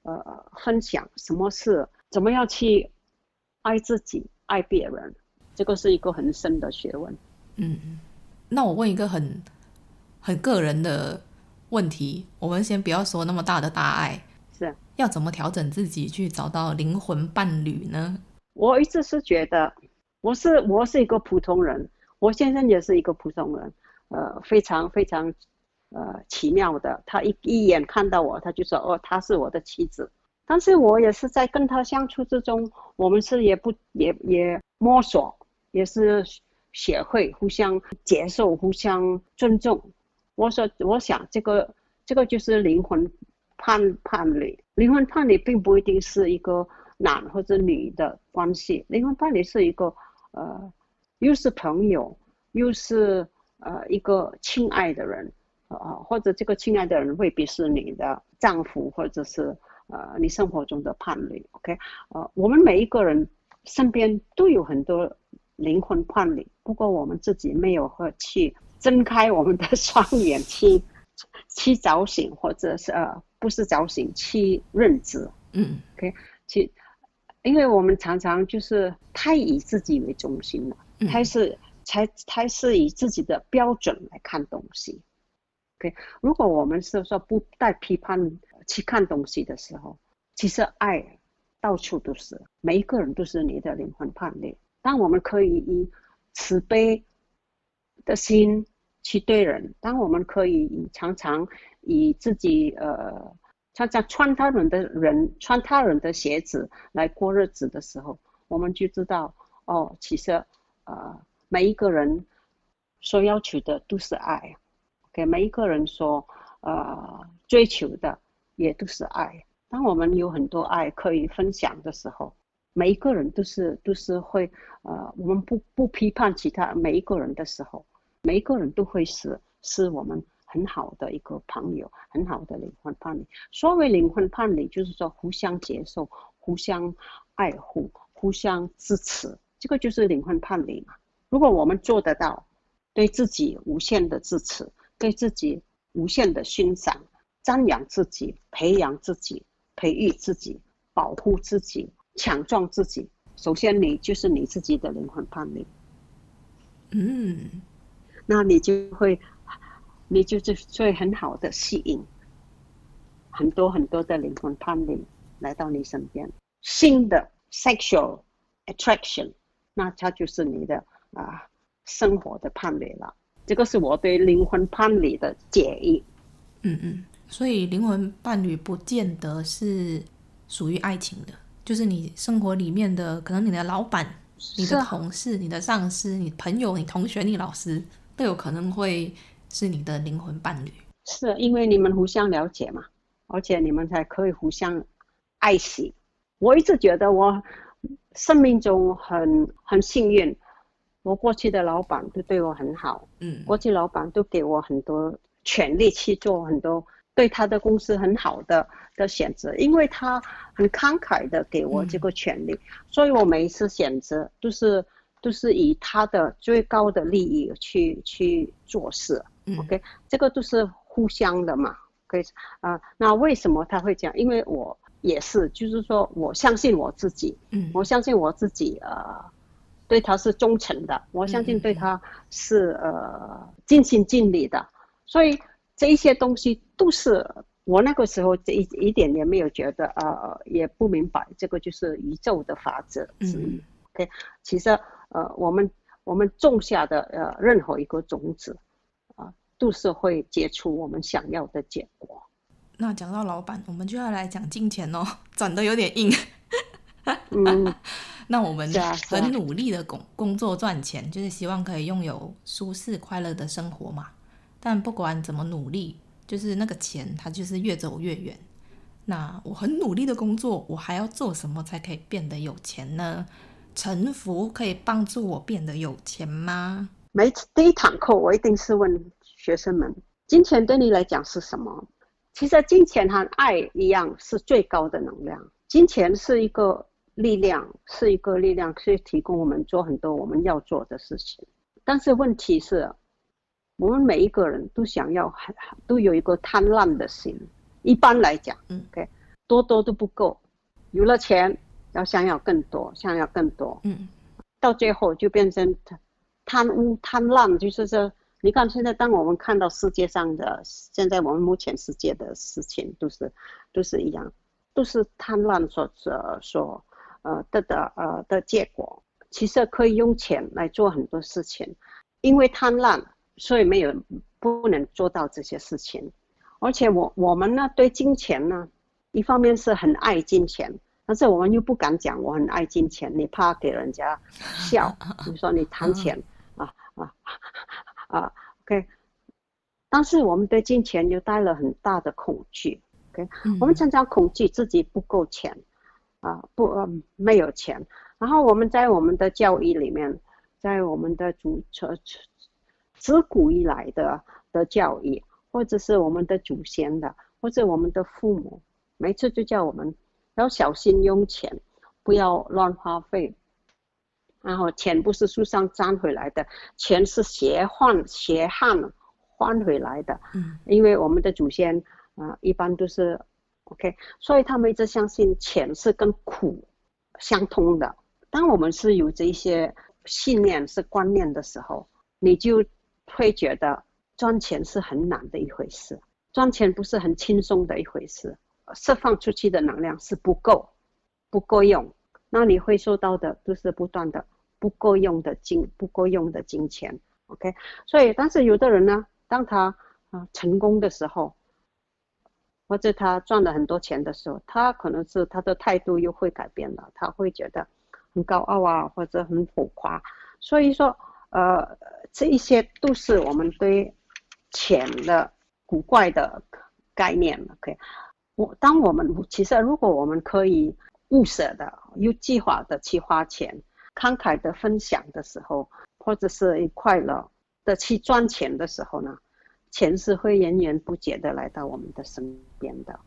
呃，分享，什么是怎么样去爱自己、爱别人，这个是一个很深的学问。嗯，那我问一个很很个人的问题，我们先不要说那么大的大爱，是要怎么调整自己去找到灵魂伴侣呢？我一直是觉得，我是我是一个普通人。我先生也是一个普通人，呃，非常非常，呃，奇妙的。他一一眼看到我，他就说：“哦，她是我的妻子。”但是我也是在跟他相处之中，我们是也不也也摸索，也是学会互相接受、互相尊重。我说，我想这个这个就是灵魂伴伴侣。灵魂伴侣并不一定是一个男或者女的关系，灵魂伴侣是一个呃。又是朋友，又是呃一个亲爱的人，呃，或者这个亲爱的人未必是你的丈夫，或者是呃你生活中的伴侣，OK？呃，我们每一个人身边都有很多灵魂伴侣，不过我们自己没有和去睁开我们的双眼 (laughs) 去去找醒，或者是呃不是找醒去认知，嗯，OK？去，因为我们常常就是太以自己为中心了。还是才才是以自己的标准来看东西，OK。如果我们是说不带批判去看东西的时候，其实爱到处都是，每一个人都是你的灵魂伴侣。当我们可以以慈悲的心去对人，当我们可以常常以自己呃常常穿他人的人穿他人的鞋子来过日子的时候，我们就知道哦，其实。呃，每一个人所要求的都是爱，给、每一个人所呃追求的也都是爱。当我们有很多爱可以分享的时候，每一个人都是都是会呃，我们不不批判其他每一个人的时候，每一个人都会是是我们很好的一个朋友，很好的灵魂伴侣。所谓灵魂伴侣，就是说互相接受、互相爱护、互相支持，这个就是灵魂伴侣嘛。如果我们做得到，对自己无限的支持，对自己无限的欣赏、赞扬自己、培养自己、培育自己、保护自己、强壮自己，首先你就是你自己的灵魂伴侣。嗯，那你就会，你就是会很好的吸引很多很多的灵魂伴侣来到你身边，新的 sexual attraction，那它就是你的啊生活的伴侣了。这个是我对灵魂伴侣的解译。嗯嗯，所以灵魂伴侣不见得是属于爱情的，就是你生活里面的，可能你的老板。你的同事、你的上司、你朋友、你同学、你老师，都有可能会是你的灵魂伴侣。是因为你们互相了解嘛，而且你们才可以互相爱惜。我一直觉得我生命中很很幸运，我过去的老板都对我很好，嗯，过去老板都给我很多权利去做很多。对他的公司很好的的选择，因为他很慷慨的给我这个权利，嗯、所以我每一次选择都是都是以他的最高的利益去去做事。嗯、OK，这个都是互相的嘛。可以啊、呃，那为什么他会这样？因为我也是，就是说我相信我自己，嗯，我相信我自己，呃，对他是忠诚的，我相信对他是呃尽心尽力的，所以。这一些东西都是我那个时候这一一点也没有觉得呃，也不明白这个就是宇宙的法则之一。嗯、OK，其实呃，我们我们种下的呃任何一个种子啊、呃，都是会结出我们想要的结果。那讲到老板，我们就要来讲金钱哦，(laughs) 转得有点硬。嗯，(laughs) 那我们很努力的工工作赚钱，就是希望可以拥有舒适快乐的生活嘛。但不管怎么努力，就是那个钱，它就是越走越远。那我很努力的工作，我还要做什么才可以变得有钱呢？臣服可以帮助我变得有钱吗？每次第一堂课，我一定是问学生们：金钱对你来讲是什么？其实金钱和爱一样，是最高的能量。金钱是一个力量，是一个力量，可以提供我们做很多我们要做的事情。但是问题是。我们每一个人都想要很都有一个贪婪的心。一般来讲，嗯，OK，多多都不够，有了钱要想要更多，想要更多，嗯，到最后就变成贪污贪婪，就是说，你看现在当我们看到世界上的现在我们目前世界的事情都是都是一样，都是贪婪所所所呃得的呃的结果。其实可以用钱来做很多事情，因为贪婪。所以没有不能做到这些事情，而且我我们呢对金钱呢，一方面是很爱金钱，但是我们又不敢讲我很爱金钱，你怕给人家笑，(laughs) 比如说你谈钱啊啊啊，OK，但是我们对金钱又带了很大的恐惧，OK，我们常常恐惧自己不够钱啊，不呃没有钱，然后我们在我们的教育里面，在我们的主车。自古以来的的教育，或者是我们的祖先的，或者我们的父母，每次就叫我们要小心用钱，不要乱花费。然后钱不是树上粘回来的，钱是血换血汗换回来的。嗯，因为我们的祖先啊、呃，一般都是 OK，所以他们一直相信钱是跟苦相通的。当我们是有这些信念、是观念的时候，你就。会觉得赚钱是很难的一回事，赚钱不是很轻松的一回事，释放出去的能量是不够，不够用，那你会收到的都是不断的不够用的金，不够用的金钱。OK，所以但是有的人呢，当他啊成功的时候，或者他赚了很多钱的时候，他可能是他的态度又会改变了，他会觉得很高傲啊，或者很浮夸，所以说。呃，这一些都是我们对钱的古怪的概念。OK，我当我们其实如果我们可以务实的、有计划的去花钱，慷慨的分享的时候，或者是快乐的去赚钱的时候呢，钱是会源源不绝的来到我们的身边的。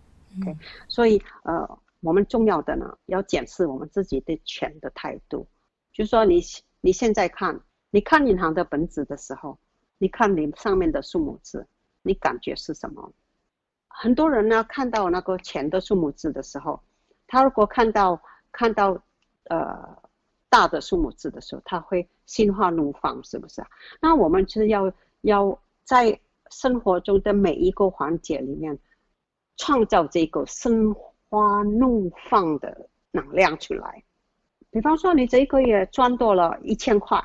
OK，、嗯、所以呃，我们重要的呢，要检视我们自己对钱的态度。就是说你，你你现在看，你看银行的本子的时候，你看你上面的数目字，你感觉是什么？很多人呢，看到那个钱的数目字的时候，他如果看到看到呃大的数目字的时候，他会心花怒放，是不是啊？那我们就是要要在生活中的每一个环节里面，创造这个心花怒放的能量出来。比方说，你这个月赚多了一千块，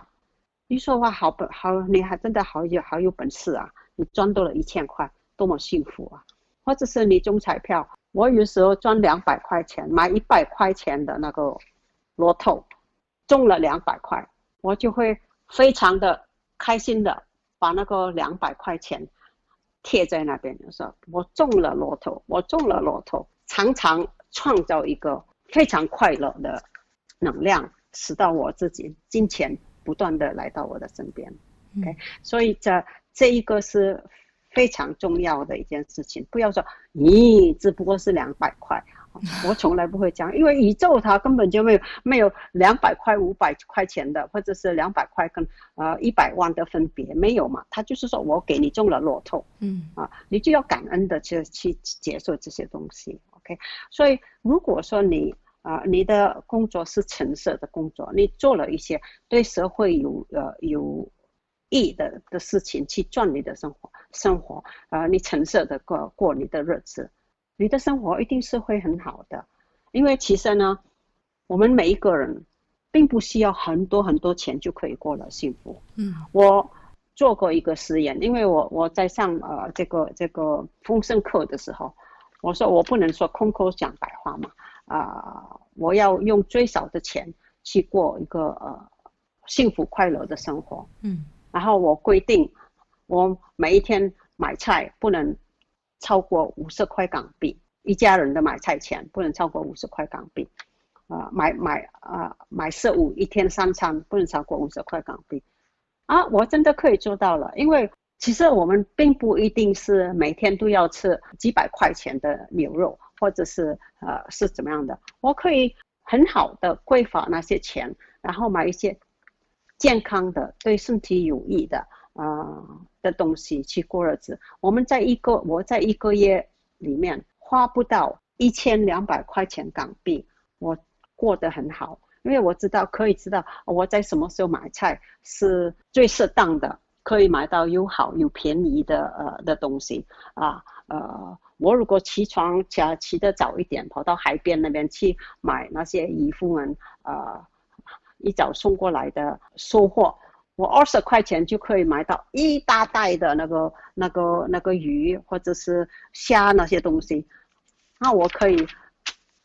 你说话，好本好，你还真的好有好有本事啊！你赚到了一千块，多么幸福啊！或者是你中彩票，我有时候赚两百块钱，买一百块钱的那个罗透，中了两百块，我就会非常的开心的把那个两百块钱贴在那边，就说我中了罗透，我中了罗透，常常创造一个非常快乐的。能量使到我自己金钱不断的来到我的身边，OK，所以这这一个是非常重要的一件事情。不要说，咦，只不过是两百块，我从来不会讲，因为宇宙它根本就没有没有两百块、五百块钱的，或者是两百块跟呃一百万的分别，没有嘛。他就是说我给你中了乐透，嗯啊，你就要感恩的去去接受这些东西，OK。所以如果说你啊，你的工作是橙色的工作，你做了一些对社会有呃有益的的事情，去赚你的生活生活，呃，你橙色的过过你的日子，你的生活一定是会很好的。因为其实呢，我们每一个人并不需要很多很多钱就可以过了幸福。嗯，我做过一个实验，因为我我在上呃这个这个丰盛课的时候，我说我不能说空口讲白话嘛。啊、呃，我要用最少的钱去过一个呃幸福快乐的生活。嗯，然后我规定，我每一天买菜不能超过五十块港币，一家人的买菜钱不能超过五十块港币。啊、呃，买买啊、呃、买食物一天三餐不能超过五十块港币。啊，我真的可以做到了，因为其实我们并不一定是每天都要吃几百块钱的牛肉。或者是呃是怎么样的？我可以很好的规划那些钱，然后买一些健康的、对身体有益的呃的东西去过日子。我们在一个我在一个月里面花不到一千两百块钱港币，我过得很好，因为我知道可以知道我在什么时候买菜是最适当的，可以买到又好又便宜的呃的东西啊呃。我如果起床起起得早一点，跑到海边那边去买那些渔夫们呃一早送过来的收获，我二十块钱就可以买到一大袋的那个那个那个鱼或者是虾那些东西，那我可以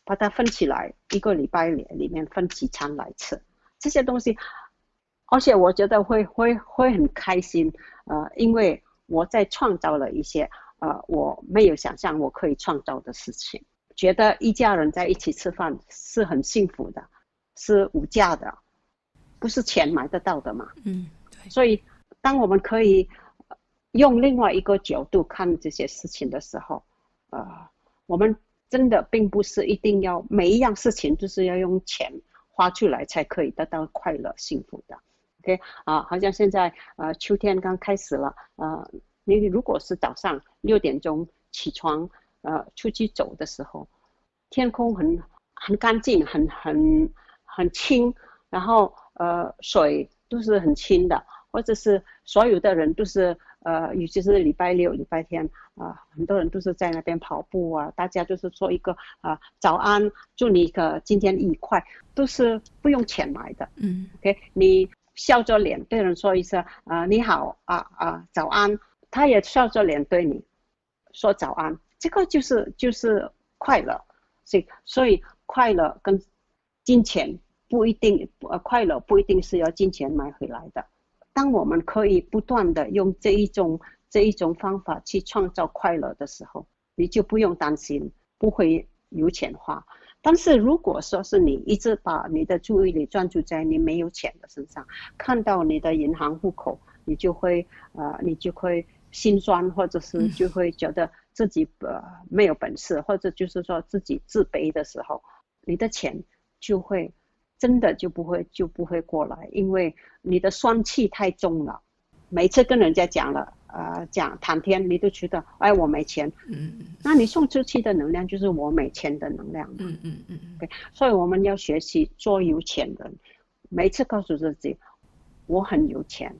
把它分起来，一个礼拜里里面分几餐来吃这些东西，而且我觉得会会会很开心，呃，因为我在创造了一些。呃，我没有想象我可以创造的事情，觉得一家人在一起吃饭是很幸福的，是无价的，不是钱买得到的嘛。嗯，对。所以，当我们可以用另外一个角度看这些事情的时候，呃，我们真的并不是一定要每一样事情就是要用钱花出来才可以得到快乐幸福的。OK，啊，好像现在呃秋天刚开始了，呃。你如果是早上六点钟起床，呃，出去走的时候，天空很很干净，很很很清，然后呃，水都是很清的，或者是所有的人都是呃，尤其是礼拜六、礼拜天啊、呃，很多人都是在那边跑步啊，大家就是说一个啊、呃，早安，祝你个今天愉快，都是不用钱买的。嗯，OK，你笑着脸对人说一声啊、呃，你好啊啊，早安。他也笑着脸对你说早安，这个就是就是快乐，所以所以快乐跟金钱不一定，呃，快乐不一定是要金钱买回来的。当我们可以不断的用这一种这一种方法去创造快乐的时候，你就不用担心不会有钱花。但是如果说是你一直把你的注意力专注在你没有钱的身上，看到你的银行户口，你就会呃，你就会。心酸，或者是就会觉得自己呃没有本事，或者就是说自己自卑的时候，你的钱就会真的就不会就不会过来，因为你的酸气太重了。每次跟人家讲了，呃，讲谈天，你都觉得哎我没钱，嗯嗯，那你送出去的能量就是我没钱的能量，嗯嗯嗯，OK，所以我们要学习做有钱人，每次告诉自己我很有钱，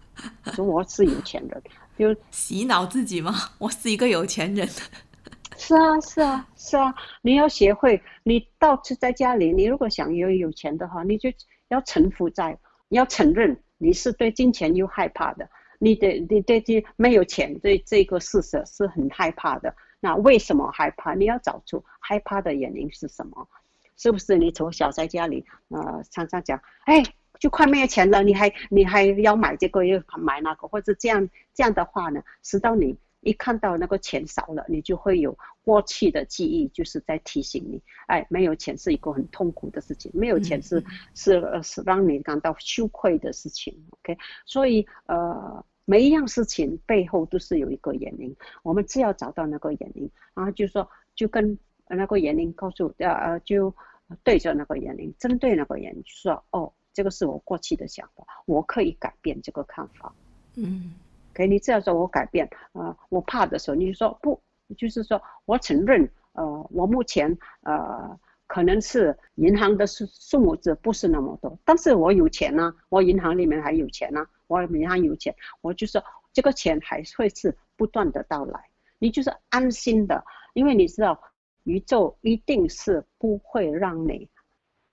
(laughs) 说我是有钱人。就洗脑自己吗？(laughs) 我是一个有钱人。(laughs) 是啊，是啊，是啊。你要学会，你到处在家里，你如果想要有钱的话，你就要臣服在，你要承认你是对金钱又害怕的，你对你对这没有钱对这个事实是很害怕的。那为什么害怕？你要找出害怕的原因是什么？是不是你从小在家里呃常常讲，哎？就快没有钱了，你还你还要买这个又买那个，或者这样这样的话呢，直到你一看到那个钱少了，你就会有过去的记忆，就是在提醒你，哎，没有钱是一个很痛苦的事情，没有钱是、嗯、是呃是让你感到羞愧的事情。OK，所以呃每一样事情背后都是有一个原因，我们只要找到那个原因，然后就说就跟那个原因告诉呃呃就对着那个原因，针对那个原因说哦。这个是我过去的想法，我可以改变这个看法。嗯，给你这样说，我改变啊、呃，我怕的时候，你就说不，就是说我承认，呃，我目前呃可能是银行的数数目字不是那么多，但是我有钱呢、啊，我银行里面还有钱呢、啊，我银行有钱，我就说这个钱还会是不断的到来，你就是安心的，因为你知道宇宙一定是不会让你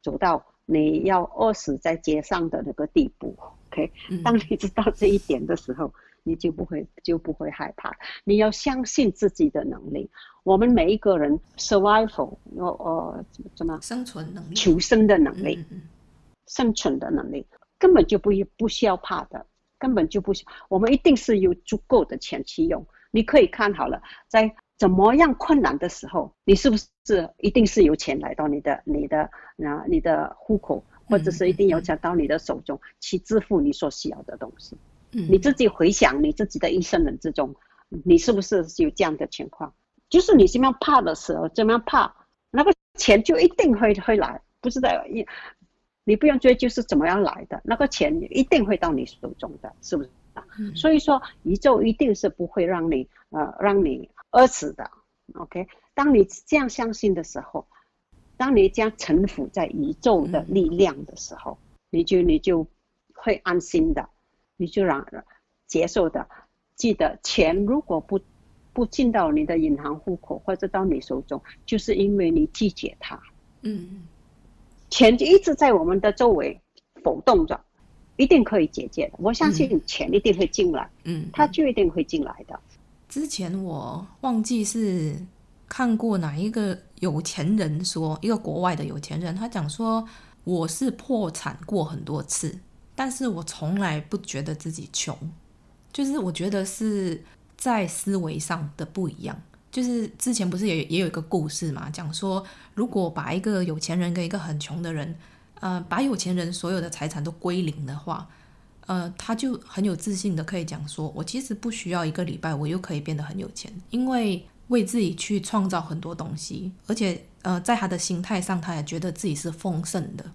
走到。你要饿死在街上的那个地步，OK？当你知道这一点的时候，嗯、你就不会就不会害怕。你要相信自己的能力。我们每一个人 survival 要呃怎么生存能力、求生的能力、嗯、生存的能力，根本就不不需要怕的，根本就不需。我们一定是有足够的钱去用。你可以看好了，在。怎么样困难的时候，你是不是一定是有钱来到你的、你的、啊、你的户口，或者是一定有钱到你的手中去支付你所需要的东西？嗯，你自己回想你自己的一生人之中，你是不是有这样的情况？就是你怎么样怕的时候，怎么样怕，那个钱就一定会会来，不知道你你不用追究是怎么样来的，那个钱一定会到你手中的，是不是？嗯，所以说宇宙一定是不会让你呃让你。饿死的，OK。当你这样相信的时候，当你这样臣服在宇宙的力量的时候，嗯、你就你就会安心的，你就让接受的。记得钱如果不不进到你的银行户口或者到你手中，就是因为你拒绝它。嗯，钱就一直在我们的周围浮动着，一定可以解决的。我相信钱一定会进来，嗯，它就一定会进来的。之前我忘记是看过哪一个有钱人说，一个国外的有钱人，他讲说，我是破产过很多次，但是我从来不觉得自己穷，就是我觉得是在思维上的不一样。就是之前不是也也有一个故事嘛，讲说如果把一个有钱人跟一个很穷的人，呃，把有钱人所有的财产都归零的话。呃，他就很有自信的可以讲说，我其实不需要一个礼拜，我又可以变得很有钱，因为为自己去创造很多东西，而且呃，在他的心态上，他也觉得自己是丰盛的。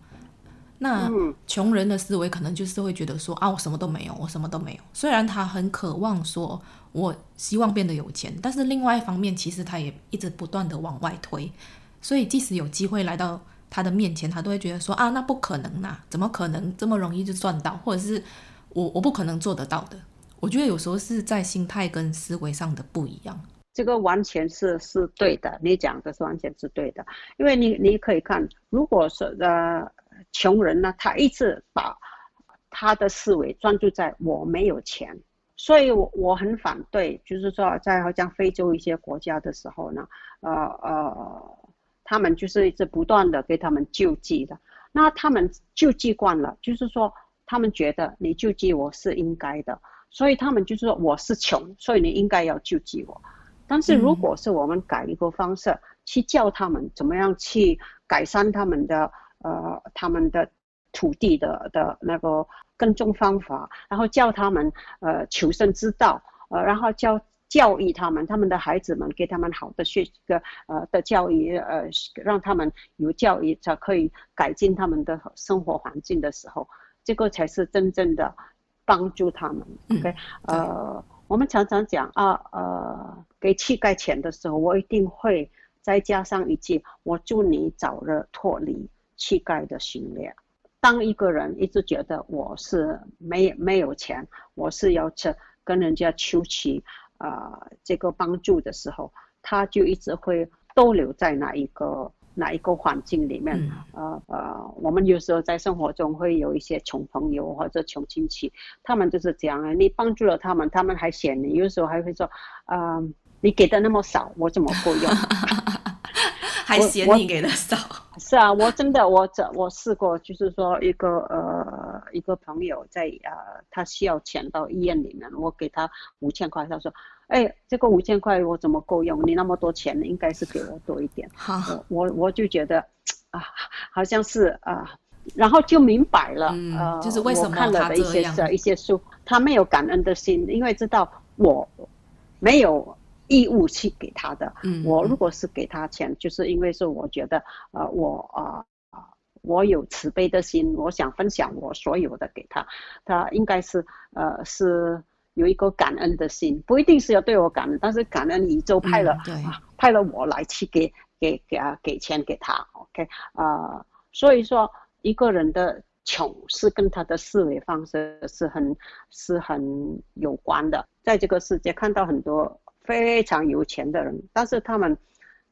那穷人的思维可能就是会觉得说啊，我什么都没有，我什么都没有。虽然他很渴望说，我希望变得有钱，但是另外一方面，其实他也一直不断的往外推，所以即使有机会来到。他的面前，他都会觉得说啊，那不可能呐，怎么可能这么容易就赚到？或者是我我不可能做得到的。我觉得有时候是在心态跟思维上的不一样。这个完全是是对的，你讲的是完全是对的。因为你你可以看，如果是呃穷人呢，他一直把他的思维专注在我没有钱，所以我我很反对，就是说在好像非洲一些国家的时候呢，呃呃。他们就是一直不断的给他们救济的，那他们救济惯了，就是说他们觉得你救济我是应该的，所以他们就是说我是穷，所以你应该要救济我。但是如果是我们改一个方式，去教他们怎么样去改善他们的呃他们的土地的的那个耕种方法，然后教他们呃求生之道。呃，然后教教育他们，他们的孩子们给他们好的学个呃的教育，呃，让他们有教育才可以改进他们的生活环境的时候，这个才是真正的帮助他们。嗯、OK，呃，我们常常讲啊，呃，给乞丐钱的时候，我一定会再加上一句：我祝你早日脱离乞丐的行列。当一个人一直觉得我是没没有钱，我是要去跟人家求取啊、呃、这个帮助的时候，他就一直会逗留在哪一个哪一个环境里面。嗯、呃呃，我们有时候在生活中会有一些穷朋友或者穷亲戚，他们就是这样啊，你帮助了他们，他们还嫌你，有时候还会说，呃，你给的那么少，我怎么够用？(laughs) 还嫌你给的少，是啊，我真的我这我试过，就是说一个呃一个朋友在呃他需要钱到医院里面，我给他五千块，他说，哎，这个五千块我怎么够用？你那么多钱，应该是给我多一点。好，我我就觉得啊，好像是啊，然后就明白了，嗯、呃，就是为什么看了的一些一些书，他没有感恩的心，因为知道我没有。义务去给他的，我如果是给他钱，嗯、就是因为是我觉得，呃，我啊我有慈悲的心，我想分享我所有的给他，他应该是呃是有一个感恩的心，不一定是要对我感恩，但是感恩宇宙派了、嗯啊、派了我来去给给给啊给钱给他，OK 啊、呃，所以说一个人的穷是跟他的思维方式是很是很有关的，在这个世界看到很多。非常有钱的人，但是他们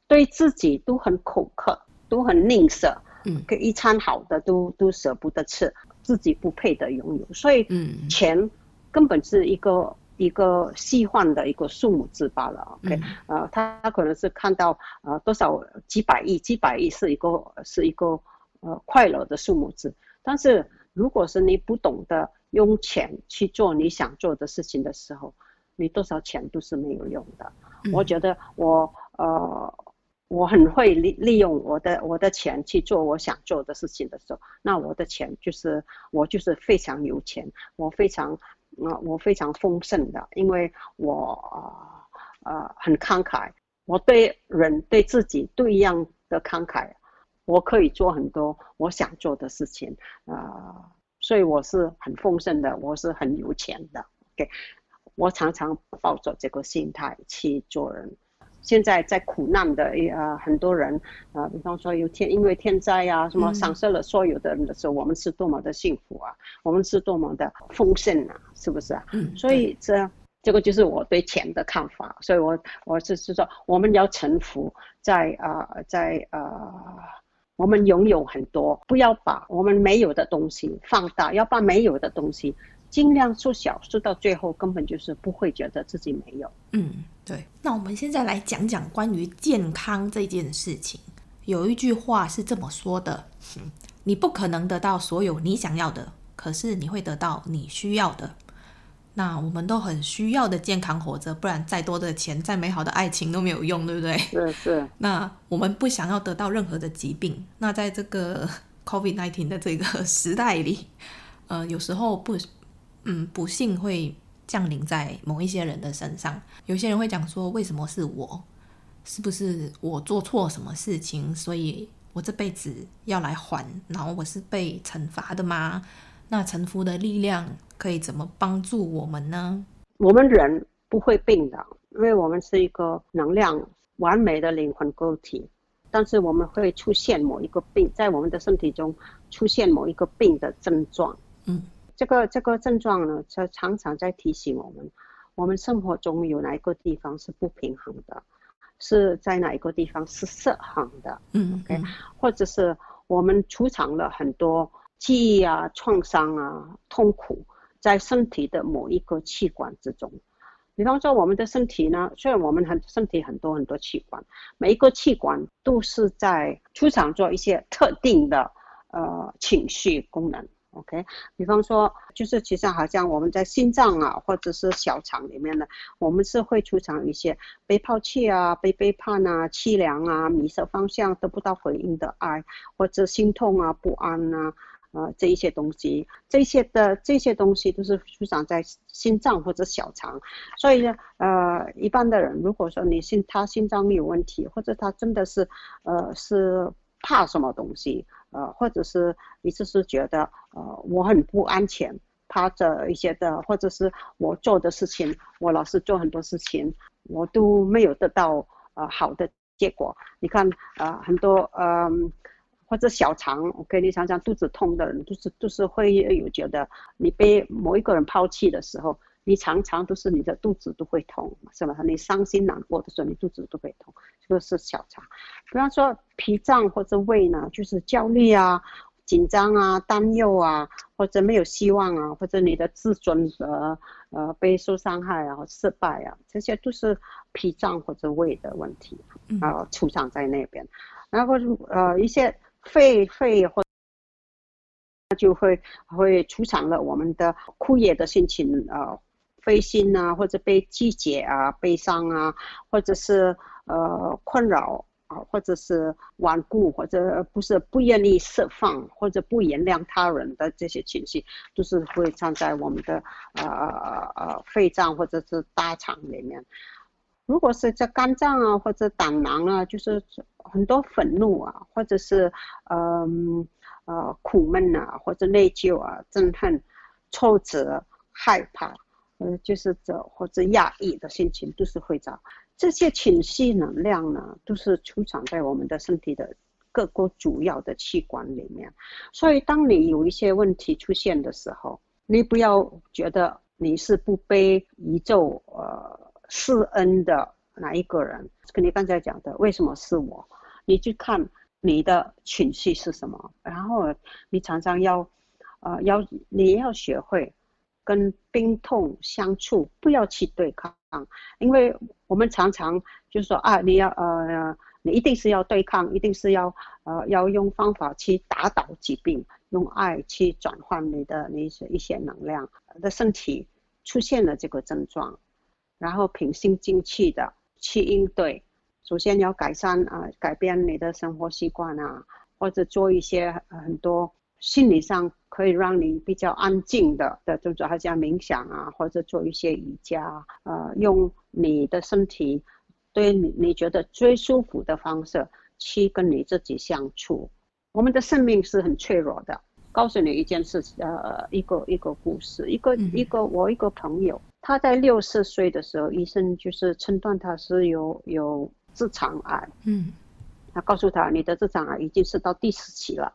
对自己都很苛刻，都很吝啬，嗯，给一餐好的都都舍不得吃，自己不配的拥有，所以，嗯，钱根本是一个一个虚幻的一个数目字罢了，OK，呃，他他可能是看到呃多少几百亿，几百亿是一个是一个呃快乐的数目字，但是如果是你不懂得用钱去做你想做的事情的时候。你多少钱都是没有用的。嗯、我觉得我呃，我很会利利用我的我的钱去做我想做的事情的时候，那我的钱就是我就是非常有钱，我非常啊、呃，我非常丰盛的，因为我呃呃很慷慨，我对人对自己都一样的慷慨，我可以做很多我想做的事情啊、呃，所以我是很丰盛的，我是很有钱的。OK。我常常抱着这个心态去做人。现在在苦难的呃很多人呃，比方说有天因为天灾啊什么丧失了所有的人的时候，嗯、我们是多么的幸福啊，我们是多么的丰盛啊，是不是啊？嗯。所以这这个就是我对钱的看法。所以我我是是说，我们要臣服在啊、呃、在呃，我们拥有很多，不要把我们没有的东西放大，要把没有的东西。尽量缩小，缩到最后根本就是不会觉得自己没有。嗯，对。那我们现在来讲讲关于健康这件事情。有一句话是这么说的：嗯，你不可能得到所有你想要的，可是你会得到你需要的。那我们都很需要的健康活着，不然再多的钱、再美好的爱情都没有用，对不对？对是。那我们不想要得到任何的疾病。那在这个 COVID-19 的这个时代里，呃，有时候不。嗯，不幸会降临在某一些人的身上。有些人会讲说：“为什么是我？是不是我做错什么事情，所以我这辈子要来还？然后我是被惩罚的吗？”那臣服的力量可以怎么帮助我们呢？我们人不会病的，因为我们是一个能量完美的灵魂个体。但是我们会出现某一个病，在我们的身体中出现某一个病的症状。嗯。这个这个症状呢，就常常在提醒我们，我们生活中有哪一个地方是不平衡的，是在哪一个地方是失衡的，嗯，OK，或者是我们储藏了很多记忆啊、创伤啊、痛苦在身体的某一个器官之中。比方说，我们的身体呢，虽然我们很身体很多很多器官，每一个器官都是在储藏做一些特定的呃情绪功能。OK，比方说，就是其实好像我们在心脏啊，或者是小肠里面呢，我们是会储藏一些被抛弃啊、被背叛啊、凄凉啊、迷失方向、得不到回应的爱，或者心痛啊、不安啊，呃这一些东西，这些的这些东西都是出长在心脏或者小肠，所以呢，呃，一般的人如果说你心他心脏有问题，或者他真的是呃是怕什么东西，呃，或者是你只是觉得呃我很不安全，怕这一些的，或者是我做的事情，我老是做很多事情，我都没有得到呃好的结果。你看呃很多。呃或者小肠，我给你想想，肚子痛的人，就是就是会有觉得，你被某一个人抛弃的时候，你常常都是你的肚子都会痛，是吧？你伤心难过的时候，你肚子都会痛，这个是小肠。比方说脾脏或者胃呢，就是焦虑啊、紧张啊、担忧啊，或者没有希望啊，或者你的自尊呃呃被受伤害啊、失败啊，这些都是脾脏或者胃的问题啊，出场在那边。然后呃一些。肺肺或就会会出场了，我们的枯叶的心情呃，灰心啊，或者被季节啊悲伤啊，或者是呃困扰啊，或者是顽固，或者不是不愿意释放，或者不原谅他人的这些情绪，都是会藏在我们的呃呃肺脏或者是大肠里面。如果是在肝脏啊或者胆囊啊，就是很多愤怒啊，或者是嗯呃，呃苦闷啊，或者内疚啊、憎恨、挫折、害怕，呃就是这或者压抑的心情，都是会找这些情绪能量呢，都是储藏在我们的身体的各个主要的器官里面。所以当你有一些问题出现的时候，你不要觉得你是不被宇宙呃。施恩的哪一个人？跟你刚才讲的，为什么是我？你去看你的情绪是什么，然后你常常要，呃，要你要学会跟病痛相处，不要去对抗，因为我们常常就是说啊，你要呃，你一定是要对抗，一定是要呃，要用方法去打倒疾病，用爱去转换你的那些一些能量的身体出现了这个症状。然后平心静气的去应对，首先要改善啊、改变你的生活习惯啊，或者做一些很多心理上可以让你比较安静的的动作，好像冥想啊，或者做一些瑜伽，呃，用你的身体对你你觉得最舒服的方式去跟你自己相处。我们的生命是很脆弱的。告诉你一件事，呃，一个一个故事，一个一个我一个朋友。他在六十岁的时候，医生就是诊断他是有有直肠癌。嗯，他告诉他，你的直肠癌已经是到第四期了，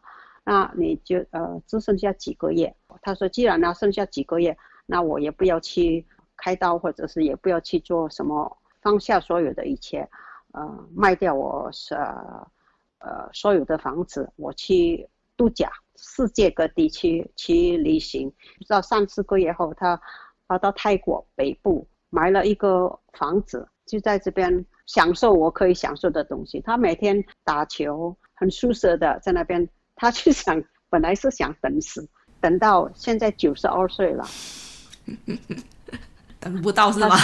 那你就呃只剩下几个月。他说，既然呢剩下几个月，那我也不要去开刀，或者是也不要去做什么，放下所有的一切，呃，卖掉我是呃，所有的房子，我去度假，世界各地去去旅行。不知道三四个月后，他。跑到泰国北部买了一个房子，就在这边享受我可以享受的东西。他每天打球，很舒适的在那边。他就想，本来是想等死，等到现在九十二岁了，(laughs) 等不到是吗？(laughs)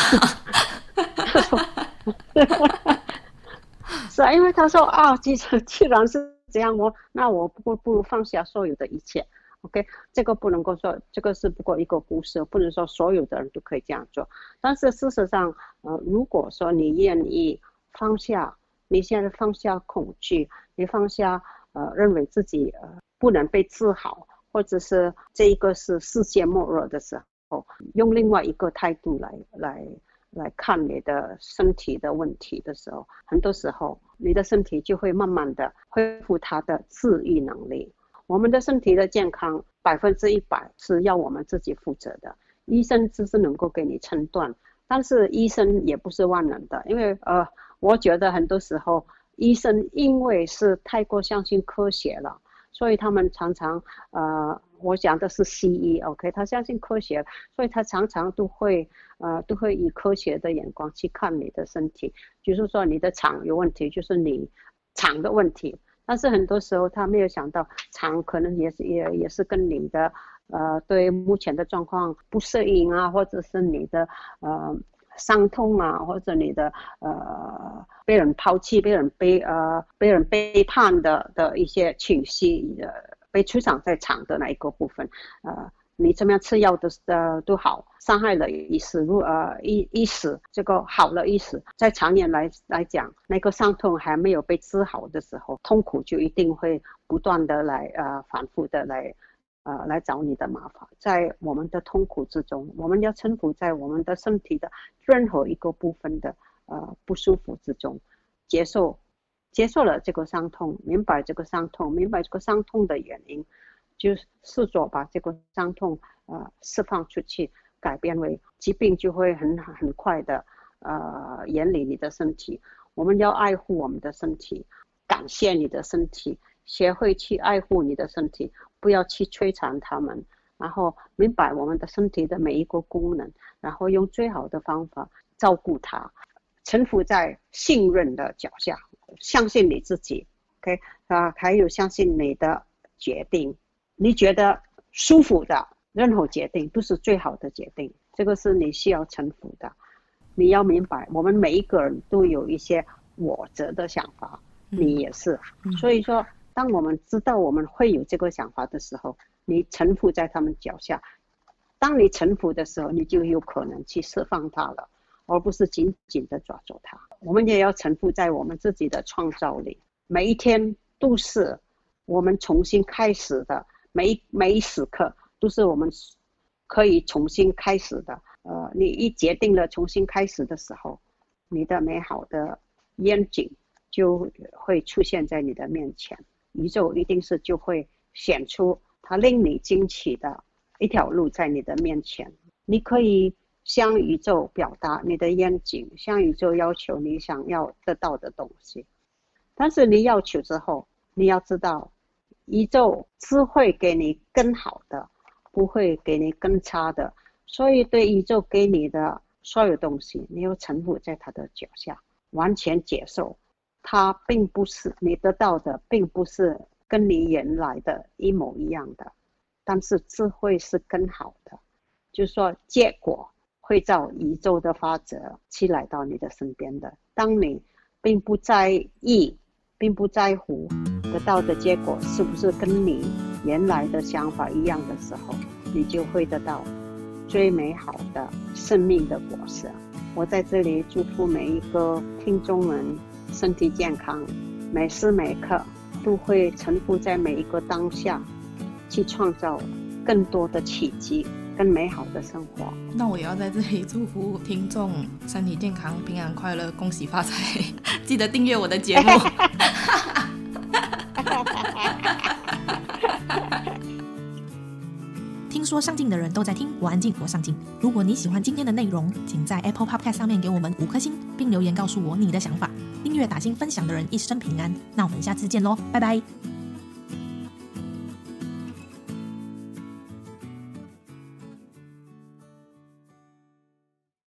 是啊，因为他说啊，既然既然是这样，我那我不不如放下所有的一切。OK，这个不能够说，这个是不过一个故事，不能说所有的人都可以这样做。但是事实上，呃，如果说你愿意放下，你现在放下恐惧，你放下呃认为自己呃不能被治好，或者是这一个是世界末日的时候，用另外一个态度来来来看你的身体的问题的时候，很多时候你的身体就会慢慢的恢复它的治愈能力。我们的身体的健康百分之一百是要我们自己负责的，医生只是能够给你诊断，但是医生也不是万能的，因为呃，我觉得很多时候医生因为是太过相信科学了，所以他们常常呃，我讲的是西医，OK，他相信科学，所以他常常都会呃都会以科学的眼光去看你的身体，就是说你的肠有问题，就是你肠的问题。但是很多时候他没有想到，肠可能也是也也是跟你的呃对目前的状况不适应啊，或者是你的呃伤痛啊，或者你的呃被人抛弃、被人背呃被人背叛的的一些情绪的被出厂在场的那一个部分，呃。你怎么样吃药都呃都好，伤害了一时，如呃一一时这个好了一时，在长远来来讲，那个伤痛还没有被治好的时候，痛苦就一定会不断的来呃反复的来呃来找你的麻烦。在我们的痛苦之中，我们要臣服在我们的身体的任何一个部分的呃不舒服之中，接受接受了这个伤痛，明白这个伤痛，明白这个伤痛的原因。就试着把这个伤痛呃释放出去，改变为疾病就会很很快的呃远离你的身体。我们要爱护我们的身体，感谢你的身体，学会去爱护你的身体，不要去摧残他们。然后明白我们的身体的每一个功能，然后用最好的方法照顾它，臣服在信任的脚下，相信你自己，OK 啊，还有相信你的决定。你觉得舒服的任何决定都是最好的决定，这个是你需要臣服的。你要明白，我们每一个人都有一些我执的想法，你也是。所以说，当我们知道我们会有这个想法的时候，你臣服在他们脚下。当你臣服的时候，你就有可能去释放它了，而不是紧紧的抓住它。我们也要臣服在我们自己的创造力，每一天都是我们重新开始的。每每一时刻都是我们可以重新开始的。呃，你一决定了重新开始的时候，你的美好的愿景就会出现在你的面前。宇宙一定是就会显出它令你惊奇的一条路在你的面前。你可以向宇宙表达你的愿景，向宇宙要求你想要得到的东西。但是你要求之后，你要知道。宇宙只会给你更好的，不会给你更差的。所以，对宇宙给你的所有东西，你要臣服在他的脚下，完全接受。他并不是你得到的，并不是跟你原来的一模一样的，但是智慧是更好的。就是说，结果会照宇宙的法则去来到你的身边的。当你并不在意。并不在乎得到的结果是不是跟你原来的想法一样的时候，你就会得到最美好的生命的果实。我在这里祝福每一个听众们身体健康，每时每刻都会沉浮在每一个当下，去创造更多的奇迹。更美好的生活。那我也要在这里祝福听众身体健康、平安快乐、恭喜发财！(laughs) 记得订阅我的节目。说上进的人都在听，我安静，我上进。如果你喜欢今天的内容，请在 Apple Podcast 上面给我们五颗星，并留言告诉我你的想法。订阅打星分享的人一生平安。那我们下次见喽，拜拜。